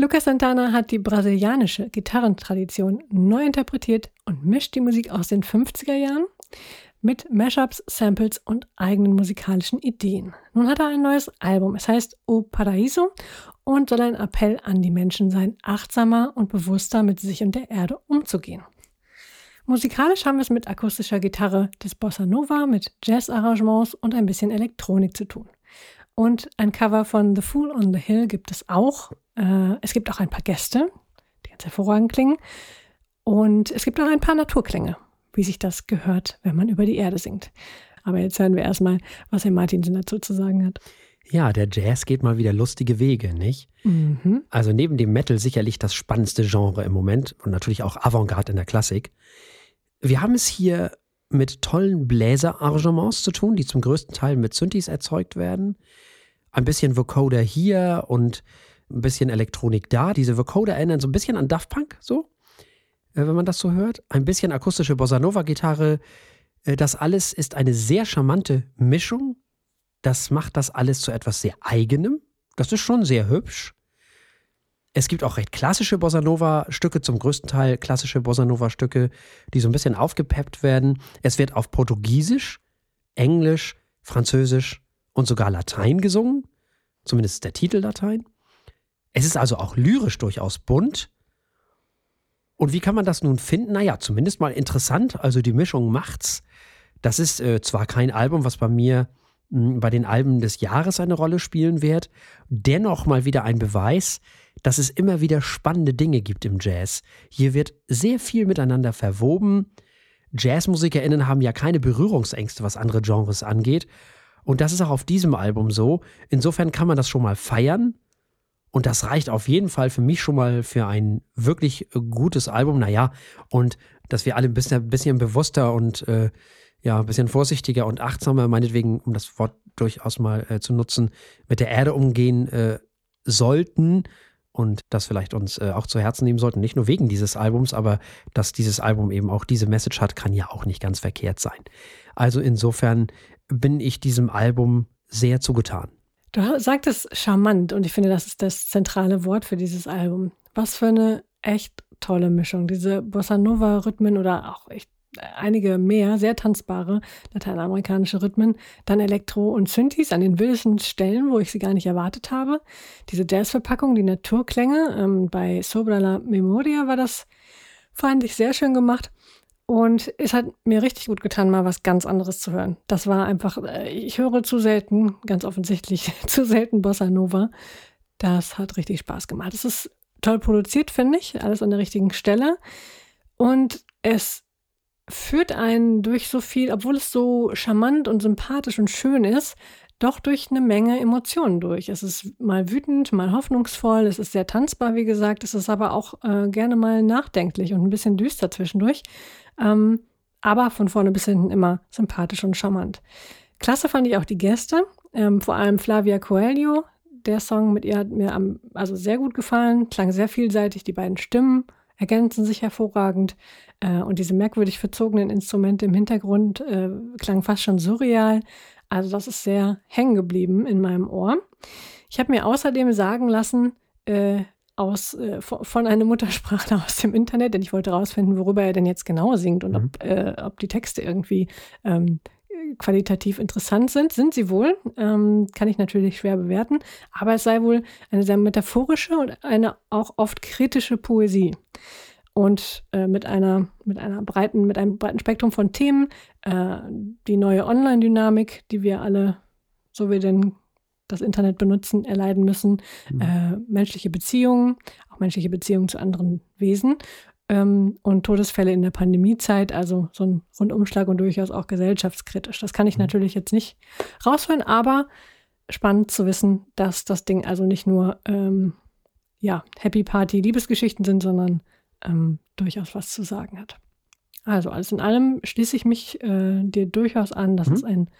Lucas Santana hat die brasilianische Gitarrentradition neu interpretiert und mischt die Musik aus den 50er Jahren mit Mashups, Samples und eigenen musikalischen Ideen. Nun hat er ein neues Album. Es heißt O Paraíso und soll ein Appell an die Menschen sein, achtsamer und bewusster mit sich und der Erde umzugehen. Musikalisch haben wir es mit akustischer Gitarre des Bossa Nova, mit Jazz-Arrangements und ein bisschen Elektronik zu tun. Und ein Cover von The Fool on the Hill gibt es auch. Äh, es gibt auch ein paar Gäste, die ganz hervorragend klingen. Und es gibt auch ein paar Naturklänge, wie sich das gehört, wenn man über die Erde singt. Aber jetzt hören wir erstmal, was Herr Martinsen dazu zu sagen hat. Ja, der Jazz geht mal wieder lustige Wege, nicht? Mhm. Also neben dem Metal sicherlich das spannendste Genre im Moment und natürlich auch Avantgarde in der Klassik. Wir haben es hier mit tollen Bläserarrangements zu tun, die zum größten Teil mit Synthes erzeugt werden. Ein bisschen Vocoder hier und ein bisschen Elektronik da. Diese Vocoder erinnern so ein bisschen an Daft Punk, so, äh, wenn man das so hört. Ein bisschen akustische Bossa Nova Gitarre. Äh, Das alles ist eine sehr charmante Mischung. Das macht das alles zu etwas sehr eigenem. Das ist schon sehr hübsch. Es gibt auch recht klassische Bossa Nova-Stücke, zum größten Teil klassische Bossa Nova-Stücke, die so ein bisschen aufgepeppt werden. Es wird auf Portugiesisch, Englisch, Französisch und sogar Latein gesungen. Zumindest der Titel Latein. Es ist also auch lyrisch durchaus bunt. Und wie kann man das nun finden? Naja, zumindest mal interessant. Also die Mischung macht's. Das ist äh, zwar kein Album, was bei mir mh, bei den Alben des Jahres eine Rolle spielen wird, dennoch mal wieder ein Beweis, dass es immer wieder spannende Dinge gibt im Jazz. Hier wird sehr viel miteinander verwoben. JazzmusikerInnen haben ja keine Berührungsängste, was andere Genres angeht. Und das ist auch auf diesem Album so. Insofern kann man das schon mal feiern. Und das reicht auf jeden Fall für mich schon mal für ein wirklich äh, gutes Album. Naja, und dass wir alle ein bisschen, bisschen bewusster und äh, ja, ein bisschen vorsichtiger und achtsamer, meinetwegen, um das Wort durchaus mal äh, zu nutzen, mit der Erde umgehen äh, sollten und das vielleicht uns äh, auch zu Herzen nehmen sollten. Nicht nur wegen dieses Albums, aber dass dieses Album eben auch diese Message hat, kann ja auch nicht ganz verkehrt sein. Also insofern bin ich diesem Album sehr zugetan. Du sagtest charmant und ich finde, das ist das zentrale Wort für dieses Album. Was für eine echt tolle Mischung. Diese Bossa Nova-Rhythmen oder auch echt einige mehr, sehr tanzbare lateinamerikanische Rhythmen, dann Elektro und Synthes an den wildesten Stellen, wo ich sie gar nicht erwartet habe. Diese Jazzverpackung, die Naturklänge, ähm, bei Sobra la Memoria war das, fand ich sehr schön gemacht. Und es hat mir richtig gut getan, mal was ganz anderes zu hören. Das war einfach, äh, ich höre zu selten, ganz offensichtlich, zu selten Bossa Nova. Das hat richtig Spaß gemacht. Es ist toll produziert, finde ich. Alles an der richtigen Stelle. Und es führt einen durch so viel, obwohl es so charmant und sympathisch und schön ist, doch durch eine Menge Emotionen durch. Es ist mal wütend, mal hoffnungsvoll, es ist sehr tanzbar, wie gesagt, es ist aber auch äh, gerne mal nachdenklich und ein bisschen düster zwischendurch. Ähm, aber von vorne bis hinten immer sympathisch und charmant. Klasse fand ich auch die Gäste, ähm, vor allem Flavia Coelho. Der Song mit ihr hat mir am, also sehr gut gefallen, klang sehr vielseitig, die beiden Stimmen ergänzen sich hervorragend. Äh, und diese merkwürdig verzogenen Instrumente im Hintergrund äh, klangen fast schon surreal. Also das ist sehr hängen geblieben in meinem Ohr. Ich habe mir außerdem sagen lassen, äh, aus, äh, von einer Muttersprache aus dem Internet, denn ich wollte herausfinden, worüber er denn jetzt genau singt und mhm. ob, äh, ob die Texte irgendwie ähm, qualitativ interessant sind. Sind sie wohl, ähm, kann ich natürlich schwer bewerten, aber es sei wohl eine sehr metaphorische und eine auch oft kritische Poesie. Und äh, mit einer, mit einer breiten, mit einem breiten Spektrum von Themen, äh, die neue Online-Dynamik, die wir alle, so wie denn das Internet benutzen, erleiden müssen, mhm. äh, menschliche Beziehungen, auch menschliche Beziehungen zu anderen Wesen ähm, und Todesfälle in der Pandemiezeit, also so ein Rundumschlag und durchaus auch gesellschaftskritisch. Das kann ich mhm. natürlich jetzt nicht rausholen, aber spannend zu wissen, dass das Ding also nicht nur ähm, ja, Happy Party Liebesgeschichten sind, sondern ähm, durchaus was zu sagen hat. Also alles in allem schließe ich mich äh, dir durchaus an. Das mhm. ist ein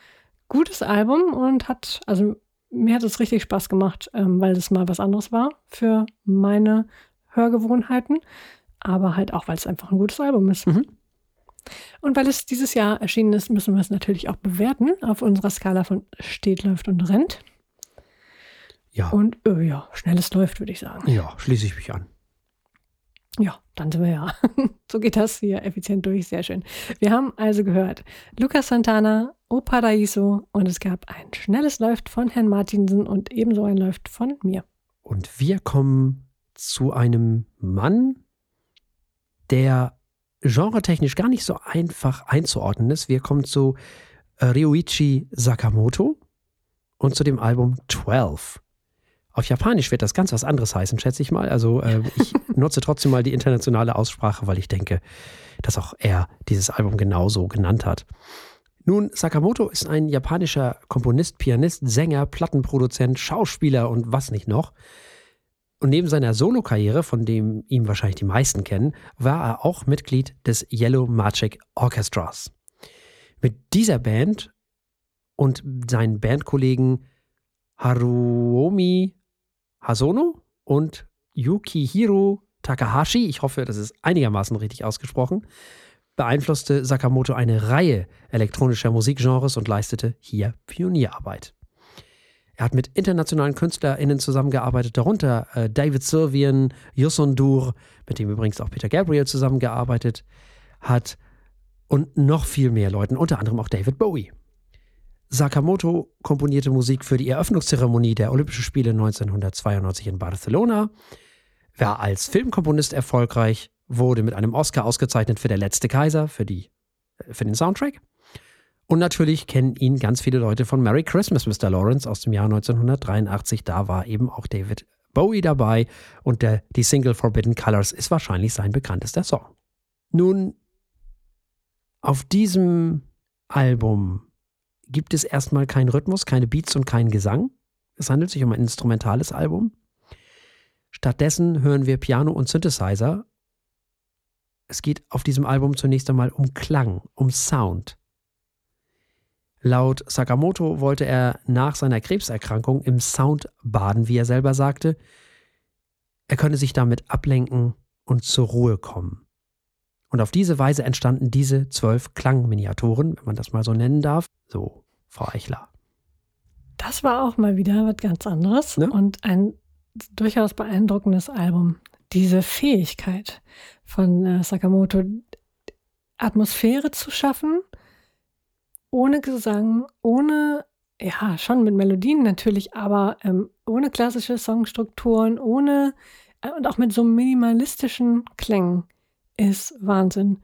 gutes Album und hat, also mir hat es richtig Spaß gemacht, ähm, weil es mal was anderes war für meine Hörgewohnheiten, aber halt auch, weil es einfach ein gutes Album ist. Mhm. Und weil es dieses Jahr erschienen ist, müssen wir es natürlich auch bewerten auf unserer Skala von steht, läuft und rennt. Ja. Und äh, ja, schnelles läuft, würde ich sagen. Ja, schließe ich mich an. Ja, dann sind wir ja. so geht das hier effizient durch. Sehr schön. Wir haben also gehört Lucas Santana, O Paraíso und es gab ein schnelles Läuft von Herrn Martinsen und ebenso ein Läuft von mir. Und wir kommen zu einem Mann, der genretechnisch gar nicht so einfach einzuordnen ist. Wir kommen zu Ryuichi Sakamoto und zu dem Album 12. Auf Japanisch wird das ganz was anderes heißen, schätze ich mal. Also äh, ich nutze trotzdem mal die internationale Aussprache, weil ich denke, dass auch er dieses Album genauso genannt hat. Nun, Sakamoto ist ein japanischer Komponist, Pianist, Sänger, Plattenproduzent, Schauspieler und was nicht noch. Und neben seiner Solokarriere, von dem ihm wahrscheinlich die meisten kennen, war er auch Mitglied des Yellow Magic Orchestras. Mit dieser Band und seinen Bandkollegen Haruomi Hasono und Yukihiro Takahashi, ich hoffe, das ist einigermaßen richtig ausgesprochen, beeinflusste Sakamoto eine Reihe elektronischer Musikgenres und leistete hier Pionierarbeit. Er hat mit internationalen KünstlerInnen zusammengearbeitet, darunter äh, David Sylvian, Yusun Dur, mit dem übrigens auch Peter Gabriel zusammengearbeitet hat, und noch viel mehr Leuten, unter anderem auch David Bowie. Sakamoto komponierte Musik für die Eröffnungszeremonie der Olympischen Spiele 1992 in Barcelona, war als Filmkomponist erfolgreich, wurde mit einem Oscar ausgezeichnet für Der letzte Kaiser, für, die, äh, für den Soundtrack. Und natürlich kennen ihn ganz viele Leute von Merry Christmas, Mr. Lawrence aus dem Jahr 1983. Da war eben auch David Bowie dabei und der, die Single Forbidden Colors ist wahrscheinlich sein bekanntester Song. Nun, auf diesem Album gibt es erstmal keinen Rhythmus, keine Beats und keinen Gesang. Es handelt sich um ein instrumentales Album. Stattdessen hören wir Piano und Synthesizer. Es geht auf diesem Album zunächst einmal um Klang, um Sound. Laut Sakamoto wollte er nach seiner Krebserkrankung im Sound baden, wie er selber sagte. Er könne sich damit ablenken und zur Ruhe kommen. Und auf diese Weise entstanden diese zwölf Klangminiaturen, wenn man das mal so nennen darf. So, Frau Eichler. Das war auch mal wieder was ganz anderes ne? und ein durchaus beeindruckendes Album. Diese Fähigkeit von äh, Sakamoto, Atmosphäre zu schaffen, ohne Gesang, ohne, ja, schon mit Melodien natürlich, aber ähm, ohne klassische Songstrukturen, ohne äh, und auch mit so minimalistischen Klängen ist Wahnsinn.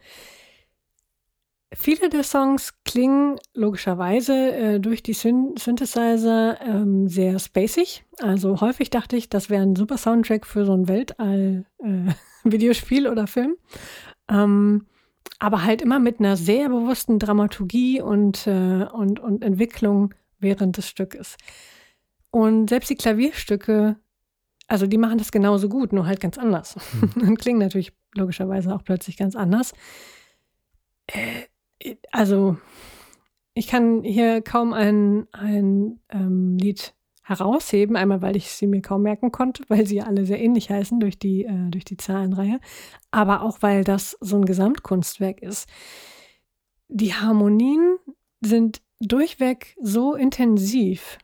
Viele der Songs klingen logischerweise äh, durch die Syn Synthesizer ähm, sehr spacig. Also häufig dachte ich, das wäre ein super Soundtrack für so ein Weltall-Videospiel äh, oder Film. Ähm, aber halt immer mit einer sehr bewussten Dramaturgie und, äh, und, und Entwicklung während des Stückes. Und selbst die Klavierstücke, also die machen das genauso gut, nur halt ganz anders. Mhm. und klingen natürlich logischerweise auch plötzlich ganz anders. Äh, also ich kann hier kaum ein, ein ähm, Lied herausheben. Einmal, weil ich sie mir kaum merken konnte, weil sie alle sehr ähnlich heißen durch die, äh, durch die Zahlenreihe. Aber auch, weil das so ein Gesamtkunstwerk ist. Die Harmonien sind durchweg so intensiv.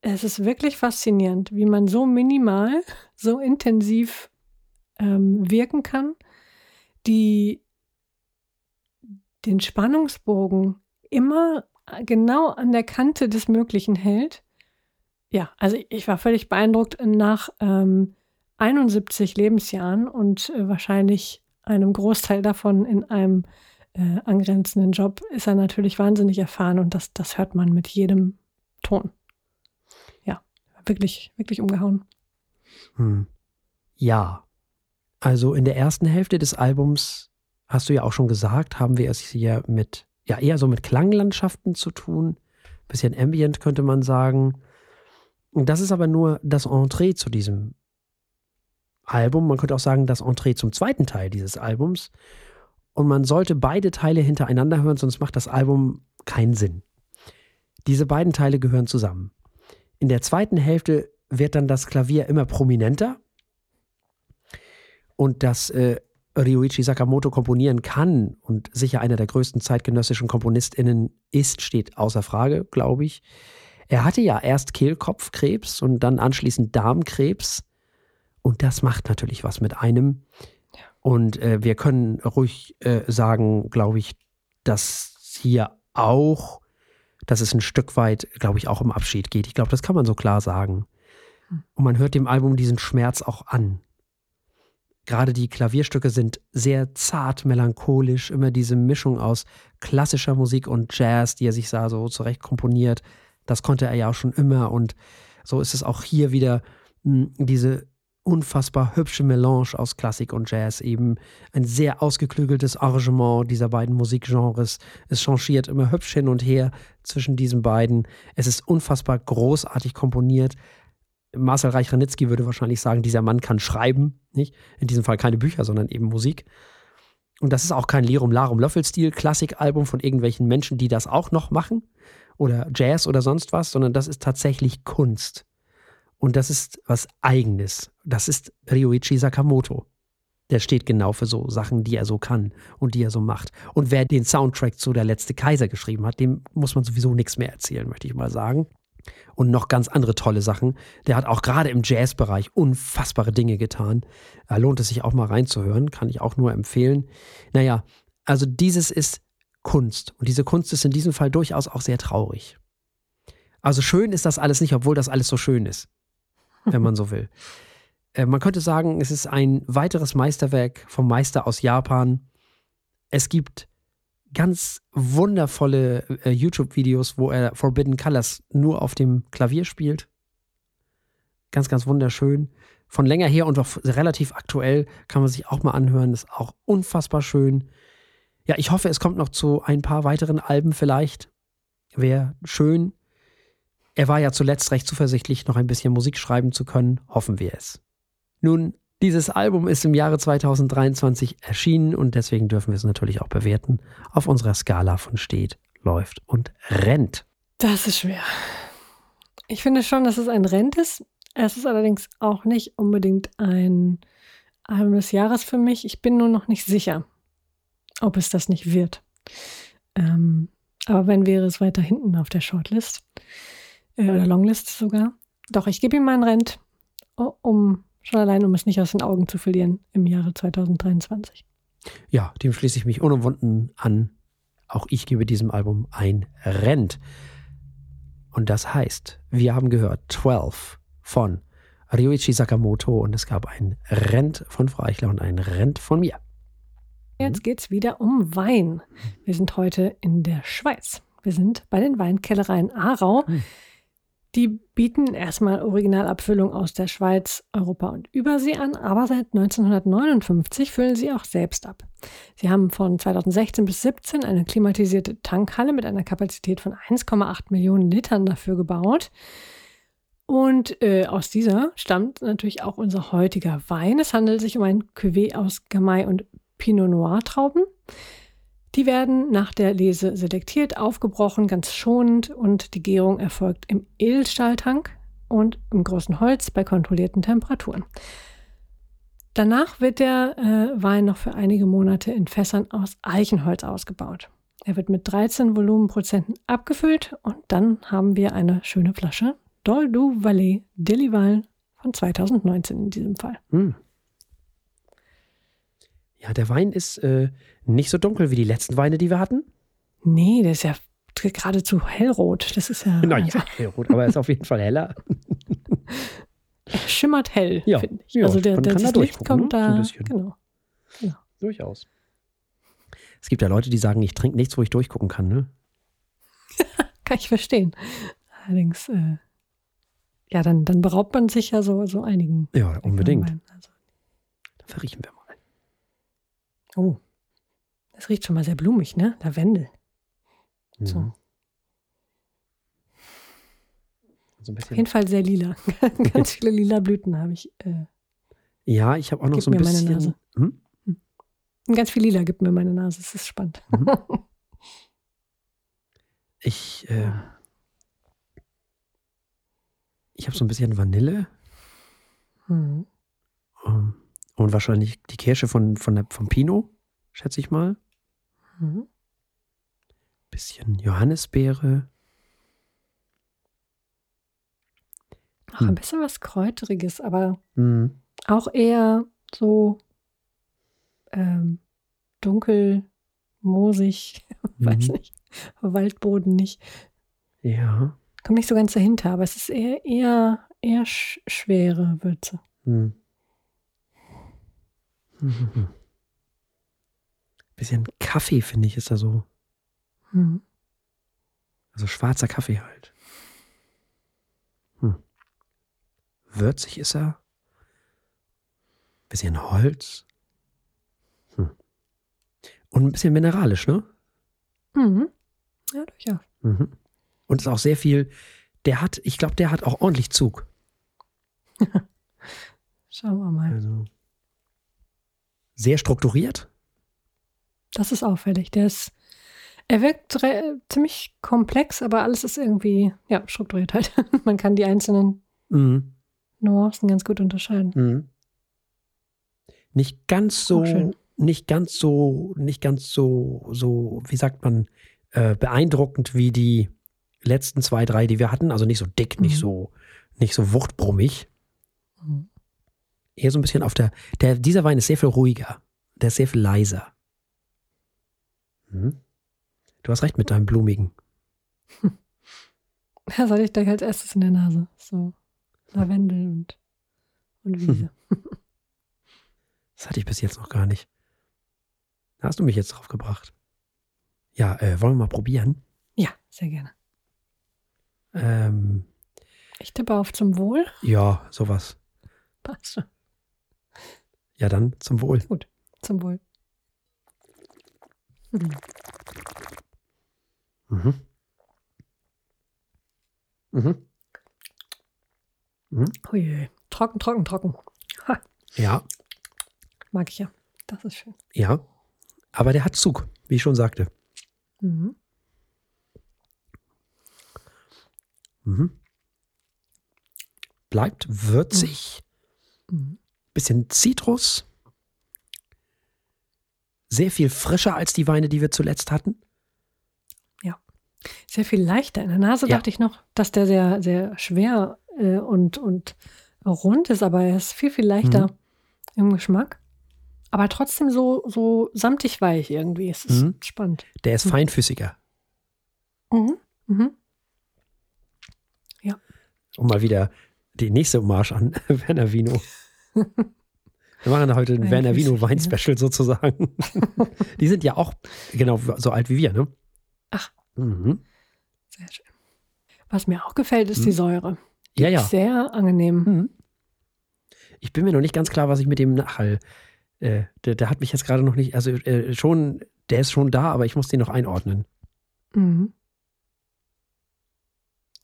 Es ist wirklich faszinierend, wie man so minimal, so intensiv ähm, wirken kann. Die den Spannungsbogen immer genau an der Kante des Möglichen hält. Ja, also ich war völlig beeindruckt nach ähm, 71 Lebensjahren und äh, wahrscheinlich einem Großteil davon in einem äh, angrenzenden Job ist er natürlich wahnsinnig erfahren und das, das hört man mit jedem Ton. Ja, wirklich, wirklich umgehauen. Hm. Ja, also in der ersten Hälfte des Albums hast du ja auch schon gesagt, haben wir es hier mit, ja, eher so mit Klanglandschaften zu tun. Bisschen ambient könnte man sagen. Und das ist aber nur das Entree zu diesem Album. Man könnte auch sagen, das Entree zum zweiten Teil dieses Albums. Und man sollte beide Teile hintereinander hören, sonst macht das Album keinen Sinn. Diese beiden Teile gehören zusammen. In der zweiten Hälfte wird dann das Klavier immer prominenter und das äh, Ryuichi Sakamoto komponieren kann und sicher einer der größten zeitgenössischen KomponistInnen ist, steht außer Frage, glaube ich. Er hatte ja erst Kehlkopfkrebs und dann anschließend Darmkrebs. Und das macht natürlich was mit einem. Und äh, wir können ruhig äh, sagen, glaube ich, dass hier auch, dass es ein Stück weit, glaube ich, auch um Abschied geht. Ich glaube, das kann man so klar sagen. Hm. Und man hört dem Album diesen Schmerz auch an. Gerade die Klavierstücke sind sehr zart, melancholisch, immer diese Mischung aus klassischer Musik und Jazz, die er sich da so zurecht komponiert. Das konnte er ja auch schon immer und so ist es auch hier wieder hm, diese unfassbar hübsche Melange aus Klassik und Jazz, eben ein sehr ausgeklügeltes Arrangement dieser beiden Musikgenres. Es changiert immer hübsch hin und her zwischen diesen beiden. Es ist unfassbar großartig komponiert. Marcel Reich-Ranitzky würde wahrscheinlich sagen, dieser Mann kann schreiben, nicht? In diesem Fall keine Bücher, sondern eben Musik. Und das ist auch kein Lerum Larum Löffelstil Klassikalbum von irgendwelchen Menschen, die das auch noch machen oder Jazz oder sonst was, sondern das ist tatsächlich Kunst. Und das ist was eigenes. Das ist Ryuichi Sakamoto. Der steht genau für so Sachen, die er so kann und die er so macht. Und wer den Soundtrack zu Der letzte Kaiser geschrieben hat, dem muss man sowieso nichts mehr erzählen, möchte ich mal sagen und noch ganz andere tolle Sachen. Der hat auch gerade im Jazzbereich unfassbare Dinge getan. Da lohnt es sich auch mal reinzuhören, kann ich auch nur empfehlen. Naja, also dieses ist Kunst und diese Kunst ist in diesem Fall durchaus auch sehr traurig. Also schön ist das alles nicht, obwohl das alles so schön ist, wenn man so will. Äh, man könnte sagen, es ist ein weiteres Meisterwerk vom Meister aus Japan. Es gibt ganz wundervolle äh, YouTube-Videos, wo er Forbidden Colors nur auf dem Klavier spielt. Ganz, ganz wunderschön. Von länger her und auch relativ aktuell kann man sich auch mal anhören. Das ist auch unfassbar schön. Ja, ich hoffe, es kommt noch zu ein paar weiteren Alben vielleicht. Wäre schön. Er war ja zuletzt recht zuversichtlich, noch ein bisschen Musik schreiben zu können. Hoffen wir es. Nun dieses Album ist im Jahre 2023 erschienen und deswegen dürfen wir es natürlich auch bewerten auf unserer Skala von steht, läuft und rennt. Das ist schwer. Ich finde schon, dass es ein Rent ist. Es ist allerdings auch nicht unbedingt ein Album des Jahres für mich. Ich bin nur noch nicht sicher, ob es das nicht wird. Ähm, aber wenn wäre es weiter hinten auf der Shortlist äh, oder Longlist sogar. Doch, ich gebe ihm ein Rent, um Schon allein, um es nicht aus den Augen zu verlieren im Jahre 2023. Ja, dem schließe ich mich unumwunden an. Auch ich gebe diesem Album ein Rent. Und das heißt, wir haben gehört 12 von Ryuichi Sakamoto und es gab ein Rent von Frau Eichler und ein Rent von mir. Jetzt geht es wieder um Wein. Wir sind heute in der Schweiz. Wir sind bei den Weinkellereien Aarau. Hm. Die bieten erstmal Originalabfüllung aus der Schweiz, Europa und Übersee an, aber seit 1959 füllen sie auch selbst ab. Sie haben von 2016 bis 2017 eine klimatisierte Tankhalle mit einer Kapazität von 1,8 Millionen Litern dafür gebaut. Und äh, aus dieser stammt natürlich auch unser heutiger Wein. Es handelt sich um ein Cuvée aus Gamay und Pinot Noir Trauben. Die werden nach der Lese selektiert, aufgebrochen, ganz schonend und die Gärung erfolgt im Edelstahltank und im großen Holz bei kontrollierten Temperaturen. Danach wird der äh, Wein noch für einige Monate in Fässern aus Eichenholz ausgebaut. Er wird mit 13 Volumenprozenten abgefüllt und dann haben wir eine schöne Flasche Dol du Valais Delival von 2019 in diesem Fall. Hm. Ja, der Wein ist äh, nicht so dunkel wie die letzten Weine, die wir hatten. Nee, der ist ja geradezu hellrot. Das ist ja. Naja, hellrot, aber er ist auf jeden Fall heller. Er schimmert hell, Ja, finde ich. ja, also der, der kann da das Licht kommt ne? So da. bisschen. Genau. Durchaus. Es gibt ja Leute, die sagen, ich trinke nichts, wo ich durchgucken kann, ne? Kann ich verstehen. Allerdings, äh, ja, dann, dann beraubt man sich ja so, so einigen. Ja, unbedingt. Also, Dann verriechen wir mal. Oh, das riecht schon mal sehr blumig, ne? Lavendel. So. Mhm. So ein Auf bisschen. jeden Fall sehr lila. Ganz viele lila Blüten habe ich. Äh, Ja, ich habe auch noch so ein mir meine bisschen. Nase. Hm? ganz viel lila gibt mir meine Nase. Das ist spannend. Mhm. Ich, äh, ich habe so ein bisschen Vanille Mhm. ähm, und wahrscheinlich die Kirsche von, von der, vom Pinot, schätze ich mal. Mhm. Bisschen Johannisbeere. Ach, Hm. ein bisschen was Kräuteriges, aber Mhm. auch eher so ähm, dunkel, moosig, weiß Mhm. nicht, Waldboden nicht. Ja. Kommt nicht so ganz dahinter, aber es ist eher, eher, eher sch schwere Würze. Hm. Mhm. Bisschen Kaffee, finde ich, ist da so. Mhm. Also schwarzer Kaffee halt. Hm. Würzig ist er. Bisschen Holz. Hm. Und ein bisschen mineralisch, ne? Mhm. Ja, durchaus. Mhm. Und ist auch sehr viel. Der hat, ich glaube, der hat auch ordentlich Zug. Schauen wir mal. Also sehr strukturiert. Das ist auffällig. Der ist, er wirkt ziemlich komplex, aber alles ist irgendwie, ja, strukturiert halt. Man kann die einzelnen Mhm. Nuancen ganz gut unterscheiden. Mhm. Nicht ganz so, schön. nicht ganz so, nicht ganz so, so, wie sagt man, äh, beeindruckend wie die letzten zwei, drei, die wir hatten. Also nicht so dick, nicht Mhm. so, nicht so wuchtbrummig. Mhm. Eher so ein bisschen auf der, der, dieser Wein ist sehr viel ruhiger. Der ist sehr viel leiser. Mhm. Du hast recht mit deinem blumigen. Was hatte ich gleich als erstes in der Nase? So Lavendel und, und Wiese. Das hatte ich bis jetzt noch gar nicht. Da hast du mich jetzt drauf gebracht. Ja, äh, wollen wir mal probieren? Ja, sehr gerne. Ähm, Ich tippe auf zum Wohl. ja, sowas. Passt schon. Ja, dann zum Wohl. Zum Wohl. Mhm. Mhm. Mhm. Mhm. Hui, trocken, trocken, trocken. Ja, Mag ich ja. Das ist schön. ja. Aber der hat Zug, wie ich schon sagte. Mhm. Mhm. Bleibt würzig, Mhm. Bisschen Zitrus. Sehr viel frischer als die Weine, die wir zuletzt hatten. Sehr viel leichter. In der Nase Ja. dachte ich noch, dass der sehr, sehr schwer äh, und, und rund ist, aber er ist viel, viel leichter Mhm. im Geschmack. Aber trotzdem so, so samtig weich irgendwie. Es ist Mhm. spannend. Der ist Mhm. feinfüßiger. Mhm. Mhm. Um mal wieder die nächste Hommage an Werner Vino. Wir machen heute ein Werner Vino Wein ne? Special sozusagen. Die sind ja auch genau so alt wie wir, ne? Ach. Mhm. Sehr schön. Was mir auch gefällt, ist die Säure. Ja, ja. Sehr angenehm. Mhm. Ich bin mir noch nicht ganz klar, was ich mit dem Nachhall. Äh, der, der hat mich jetzt gerade noch nicht, also äh, schon, der ist schon da, aber ich muss den noch einordnen. Mhm.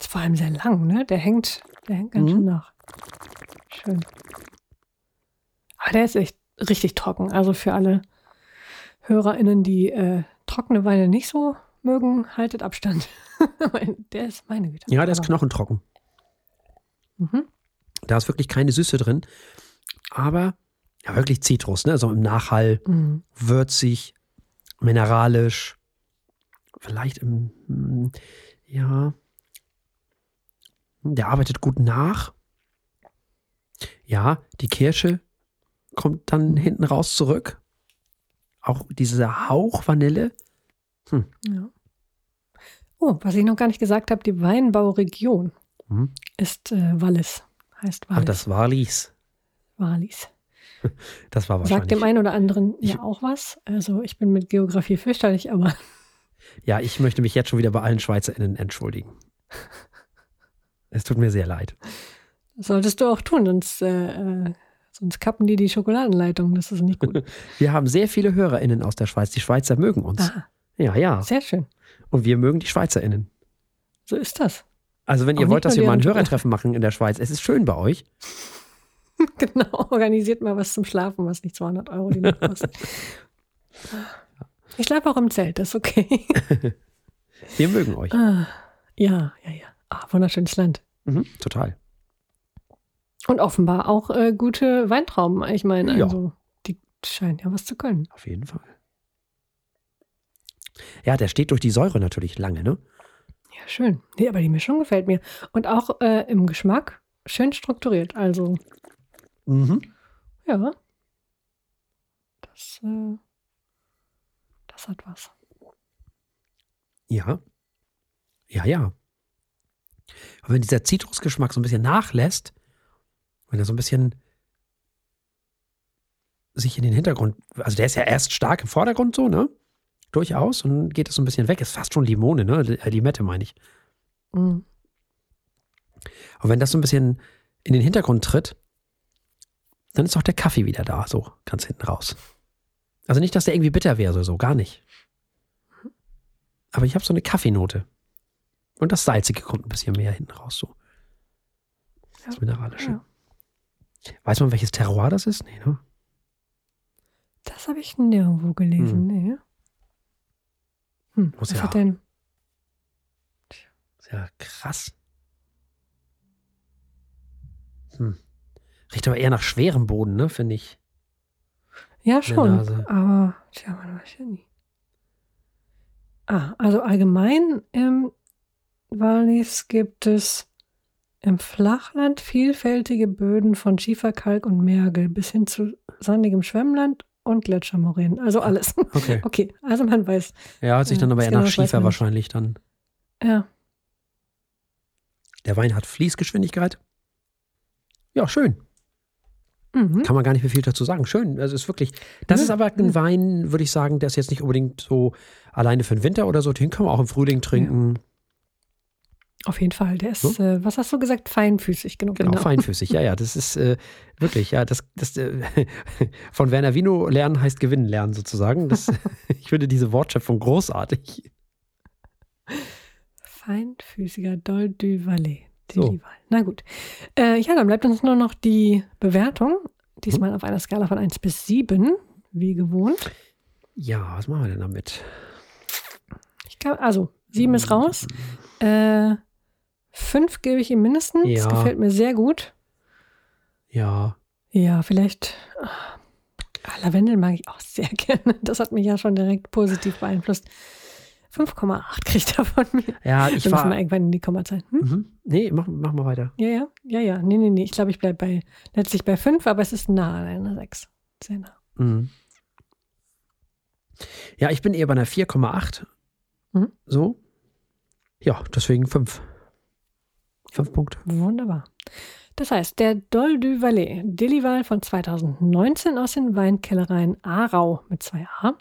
Ist vor allem sehr lang, ne? Der hängt, der hängt ganz Mhm. schön nach. Schön. Aber der ist echt richtig trocken. Also für alle HörerInnen, die äh, trockene Weine nicht so mögen, haltet Abstand. Der ist meine Güte. Ja, der ist knochentrocken. Mhm. Da ist wirklich keine Süße drin, aber ja, wirklich Zitrus, ne? So im Nachhall, Mhm. würzig, mineralisch, vielleicht im, hm, ja, der arbeitet gut nach. Ja, die Kirsche kommt dann hinten raus zurück. Auch dieser Hauch Vanille. Ja. Oh, was ich noch gar nicht gesagt habe, die Weinbauregion Hm. ist äh, Wallis. Heißt Wallis. Ach, das war Lies. Wallis. Das war wahrscheinlich. Sagt dem einen oder anderen Ich- ja auch was. Also ich bin mit Geografie fürchterlich, aber Ja, ich möchte mich jetzt schon wieder bei allen SchweizerInnen entschuldigen. Es tut mir sehr leid. das solltest du auch tun, sonst, äh, äh, sonst kappen die die Schokoladenleitung. Das ist nicht gut. Wir haben sehr viele HörerInnen aus der Schweiz. Die Schweizer mögen uns. Aha, Ja, ja. sehr schön. Und wir mögen die SchweizerInnen. So ist das. Also, wenn Auch ihr wollt, dass wir mal ein Hörertreffen machen in der Schweiz, es ist schön bei euch. genau, organisiert mal was zum Schlafen, was nicht 200 Euro die Nacht kostet. Ich schlafe auch im Zelt, das ist okay. Wir mögen euch. Ah, ja, ja, ja. Ah, wunderschönes Land. Mhm, total. Und offenbar auch äh, gute Weintrauben. Ich meine, Ja. also, die scheinen ja was zu können. Auf jeden Fall. Ja, der steht durch die Säure natürlich lange, ne? Ja, schön. Nee, aber die Mischung gefällt mir. Und auch äh, im Geschmack schön strukturiert. Also, Mhm. ja. Das, äh, das hat was. Ja. Ja, ja. Aber wenn dieser Zitrusgeschmack so ein bisschen nachlässt, wenn er so ein bisschen sich in den Hintergrund, also der ist ja erst stark im Vordergrund so, ne? Durchaus. Und dann geht es so ein bisschen weg. Ist fast schon Limone, ne? Äh, Limette meine ich. Mhm. Aber wenn das so ein bisschen in den Hintergrund tritt, dann ist auch der Kaffee wieder da, so ganz hinten raus. Also nicht, dass der irgendwie bitter wäre, so, so gar nicht. Aber ich habe so eine Kaffeenote. Und das Salzige kommt ein bisschen mehr hinten raus, so. Das Ja. Mineralische. Ja. Weiß man, welches Terroir das ist? Nee, ne? Das habe ich nirgendwo gelesen. Nee. Hm, Muss was ja- hat denn? Ist ja krass. Hm. Riecht aber eher nach schwerem Boden, ne, finde ich. Ja, schon. Aber, tja, man weiß ja nie. Ah, also allgemein im Wallis gibt es im Flachland vielfältige Böden von Schieferkalk und Mergel bis hin zu sandigem Schwemmland und Gletschermoränen. Also alles. Okay. Okay, also man weiß. Ja, hört sich dann Ja, aber eher genau nach weiß Schiefer wahrscheinlich dann. Ja, Der Wein hat Fließgeschwindigkeit. Ja, schön. mhm. Kann man gar nicht mehr viel dazu sagen. Schön. Also ist wirklich. Das Nö, ist aber ein. Wein, würde ich sagen, der ist jetzt nicht unbedingt so alleine für den Winter oder so. Den kann man auch im Frühling trinken. Auf jeden Fall. Der ist, äh, was hast du gesagt, feinfüßig genug. Genau, feinfüßig. Ja, ja, das ist äh, wirklich, ja, das, das äh, von Werner Vino lernen heißt gewinnen lernen sozusagen. Das, ich finde diese Wortschöpfung großartig. Feinfüßiger Dol du Valais. So. Na gut. Äh, ja, dann bleibt uns nur noch die Bewertung. Diesmal auf einer Skala von 1 bis 7, wie gewohnt. Ja, was machen wir denn damit? Ich glaub, also, 7 ist raus. Äh, 5 gebe ich ihm mindestens. Ja. Gefällt mir sehr gut. Ja, Ja, vielleicht. Ah, Lavendel mag ich auch sehr gerne. Das hat mich ja schon direkt positiv beeinflusst. 5,8 kriegt er von mir. ja, ich Wir müssen mal war. irgendwann in die Kommazahlen. Hm? Mhm. Nee, mach, mach mal weiter. Ja, ja, ja, ja. Nee, nee, nee. Ich glaube, ich bleibe bei letztlich bei 5, aber es ist nah an einer 6. Sehr nah. Mhm. Ja, ich bin eher bei einer 4,8. Mhm. So. Ja, deswegen 5. 5 Punkte. Wunderbar. Das heißt, der Dol du Valais, Delival von 2019 aus den Weinkellereien Aarau mit 2a,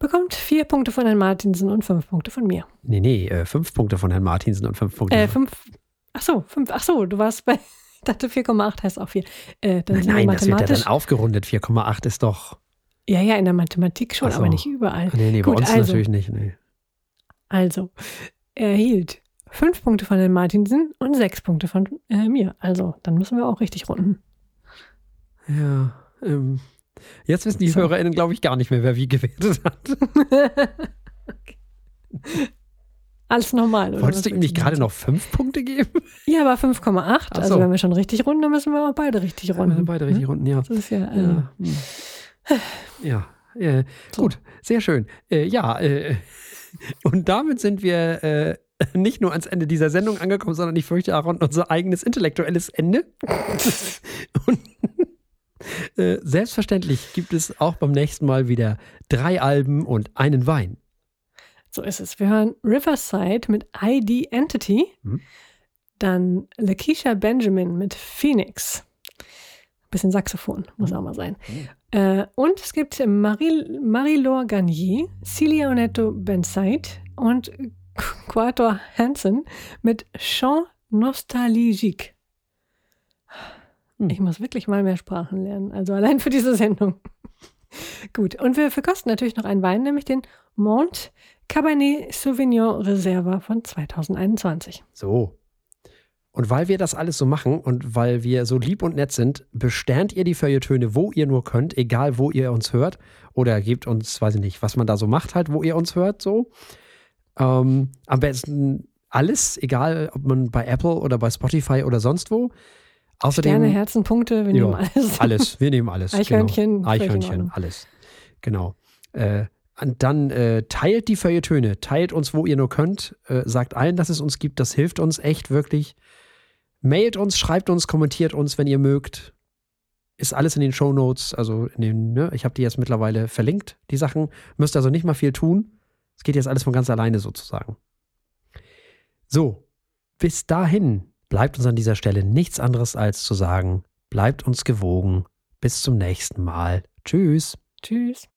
bekommt vier Punkte von Herrn Martinsen und fünf Punkte von mir. Nee, nee, äh, fünf Punkte von Herrn Martinsen und fünf Punkte. Äh, fünf. Ach so, fünf. Ach so, du warst bei. Ich dachte 4,8 heißt auch 4. Äh, dann nein, nein, das wird ja dann aufgerundet. 4,8 ist doch. ja, ja, in der Mathematik schon, so. aber nicht überall. Nee, nee, Gut, bei uns also. natürlich nicht. Nee. Also, er erhielt fünf Punkte von Herrn Martinsen und sechs Punkte von äh, mir. Also, dann müssen wir auch richtig runden. Ja, ähm, jetzt wissen die So. HörerInnen, glaube ich, gar nicht mehr, wer wie gewertet hat. Alles normal. oder Wolltest du ihm nicht gerade noch fünf Punkte geben? Ja, aber 5,8. Ach Also, so. wenn wir schon richtig runden, dann müssen wir auch beide richtig runden. sind beide richtig runden, ja. Das ist ja. Äh, Ja, hm. ja äh, So. gut, sehr schön. Äh, ja, äh, und damit sind wir äh, nicht nur ans Ende dieser Sendung angekommen, sondern ich fürchte auch an unser eigenes intellektuelles Ende. und äh, selbstverständlich gibt es auch beim nächsten Mal wieder drei Alben und einen Wein. So ist es. Wir hören Riverside mit ID Entity, Mhm. dann Lakeisha Benjamin mit Phoenix. Bisschen Saxophon, muss auch mal sein. Äh, und es gibt Marie, Marie-Laure Garnier, Celia Onetto Bensait und Quator Hansen mit Chant Nostalgique. Hm. Ich muss wirklich mal mehr Sprachen lernen, also allein für diese Sendung. Gut, und wir verkosten natürlich noch einen Wein, nämlich den Mont Cabernet Sauvignon Reserva von 2021. So. Und weil wir das alles so machen und weil wir so lieb und nett sind, besternt ihr die Feuilletöne, wo ihr nur könnt, egal wo ihr uns hört. Oder gebt uns, weiß ich nicht, was man da so macht, halt, wo ihr uns hört, so. Ähm, am besten alles, egal ob man bei Apple oder bei Spotify oder sonst wo. Außerdem Sterne, Herzen, Punkte, wir Ja, nehmen alles. alles, wir nehmen alles. Eichhörnchen, genau. Eichhörnchen, alles. Genau. Äh, und dann äh, teilt die Feuilletöne, teilt uns, wo ihr nur könnt, äh, sagt allen, dass es uns gibt, das hilft uns echt wirklich. Mailt uns, schreibt uns, kommentiert uns, wenn ihr mögt. Ist alles in den Show Notes, also in den, ne, ich habe die jetzt mittlerweile verlinkt, die Sachen. Müsst also nicht mal viel tun. Es geht jetzt alles von ganz alleine sozusagen. So, bis dahin bleibt uns an dieser Stelle nichts anderes als zu sagen, bleibt uns gewogen. Bis zum nächsten Mal. Tschüss. Tschüss.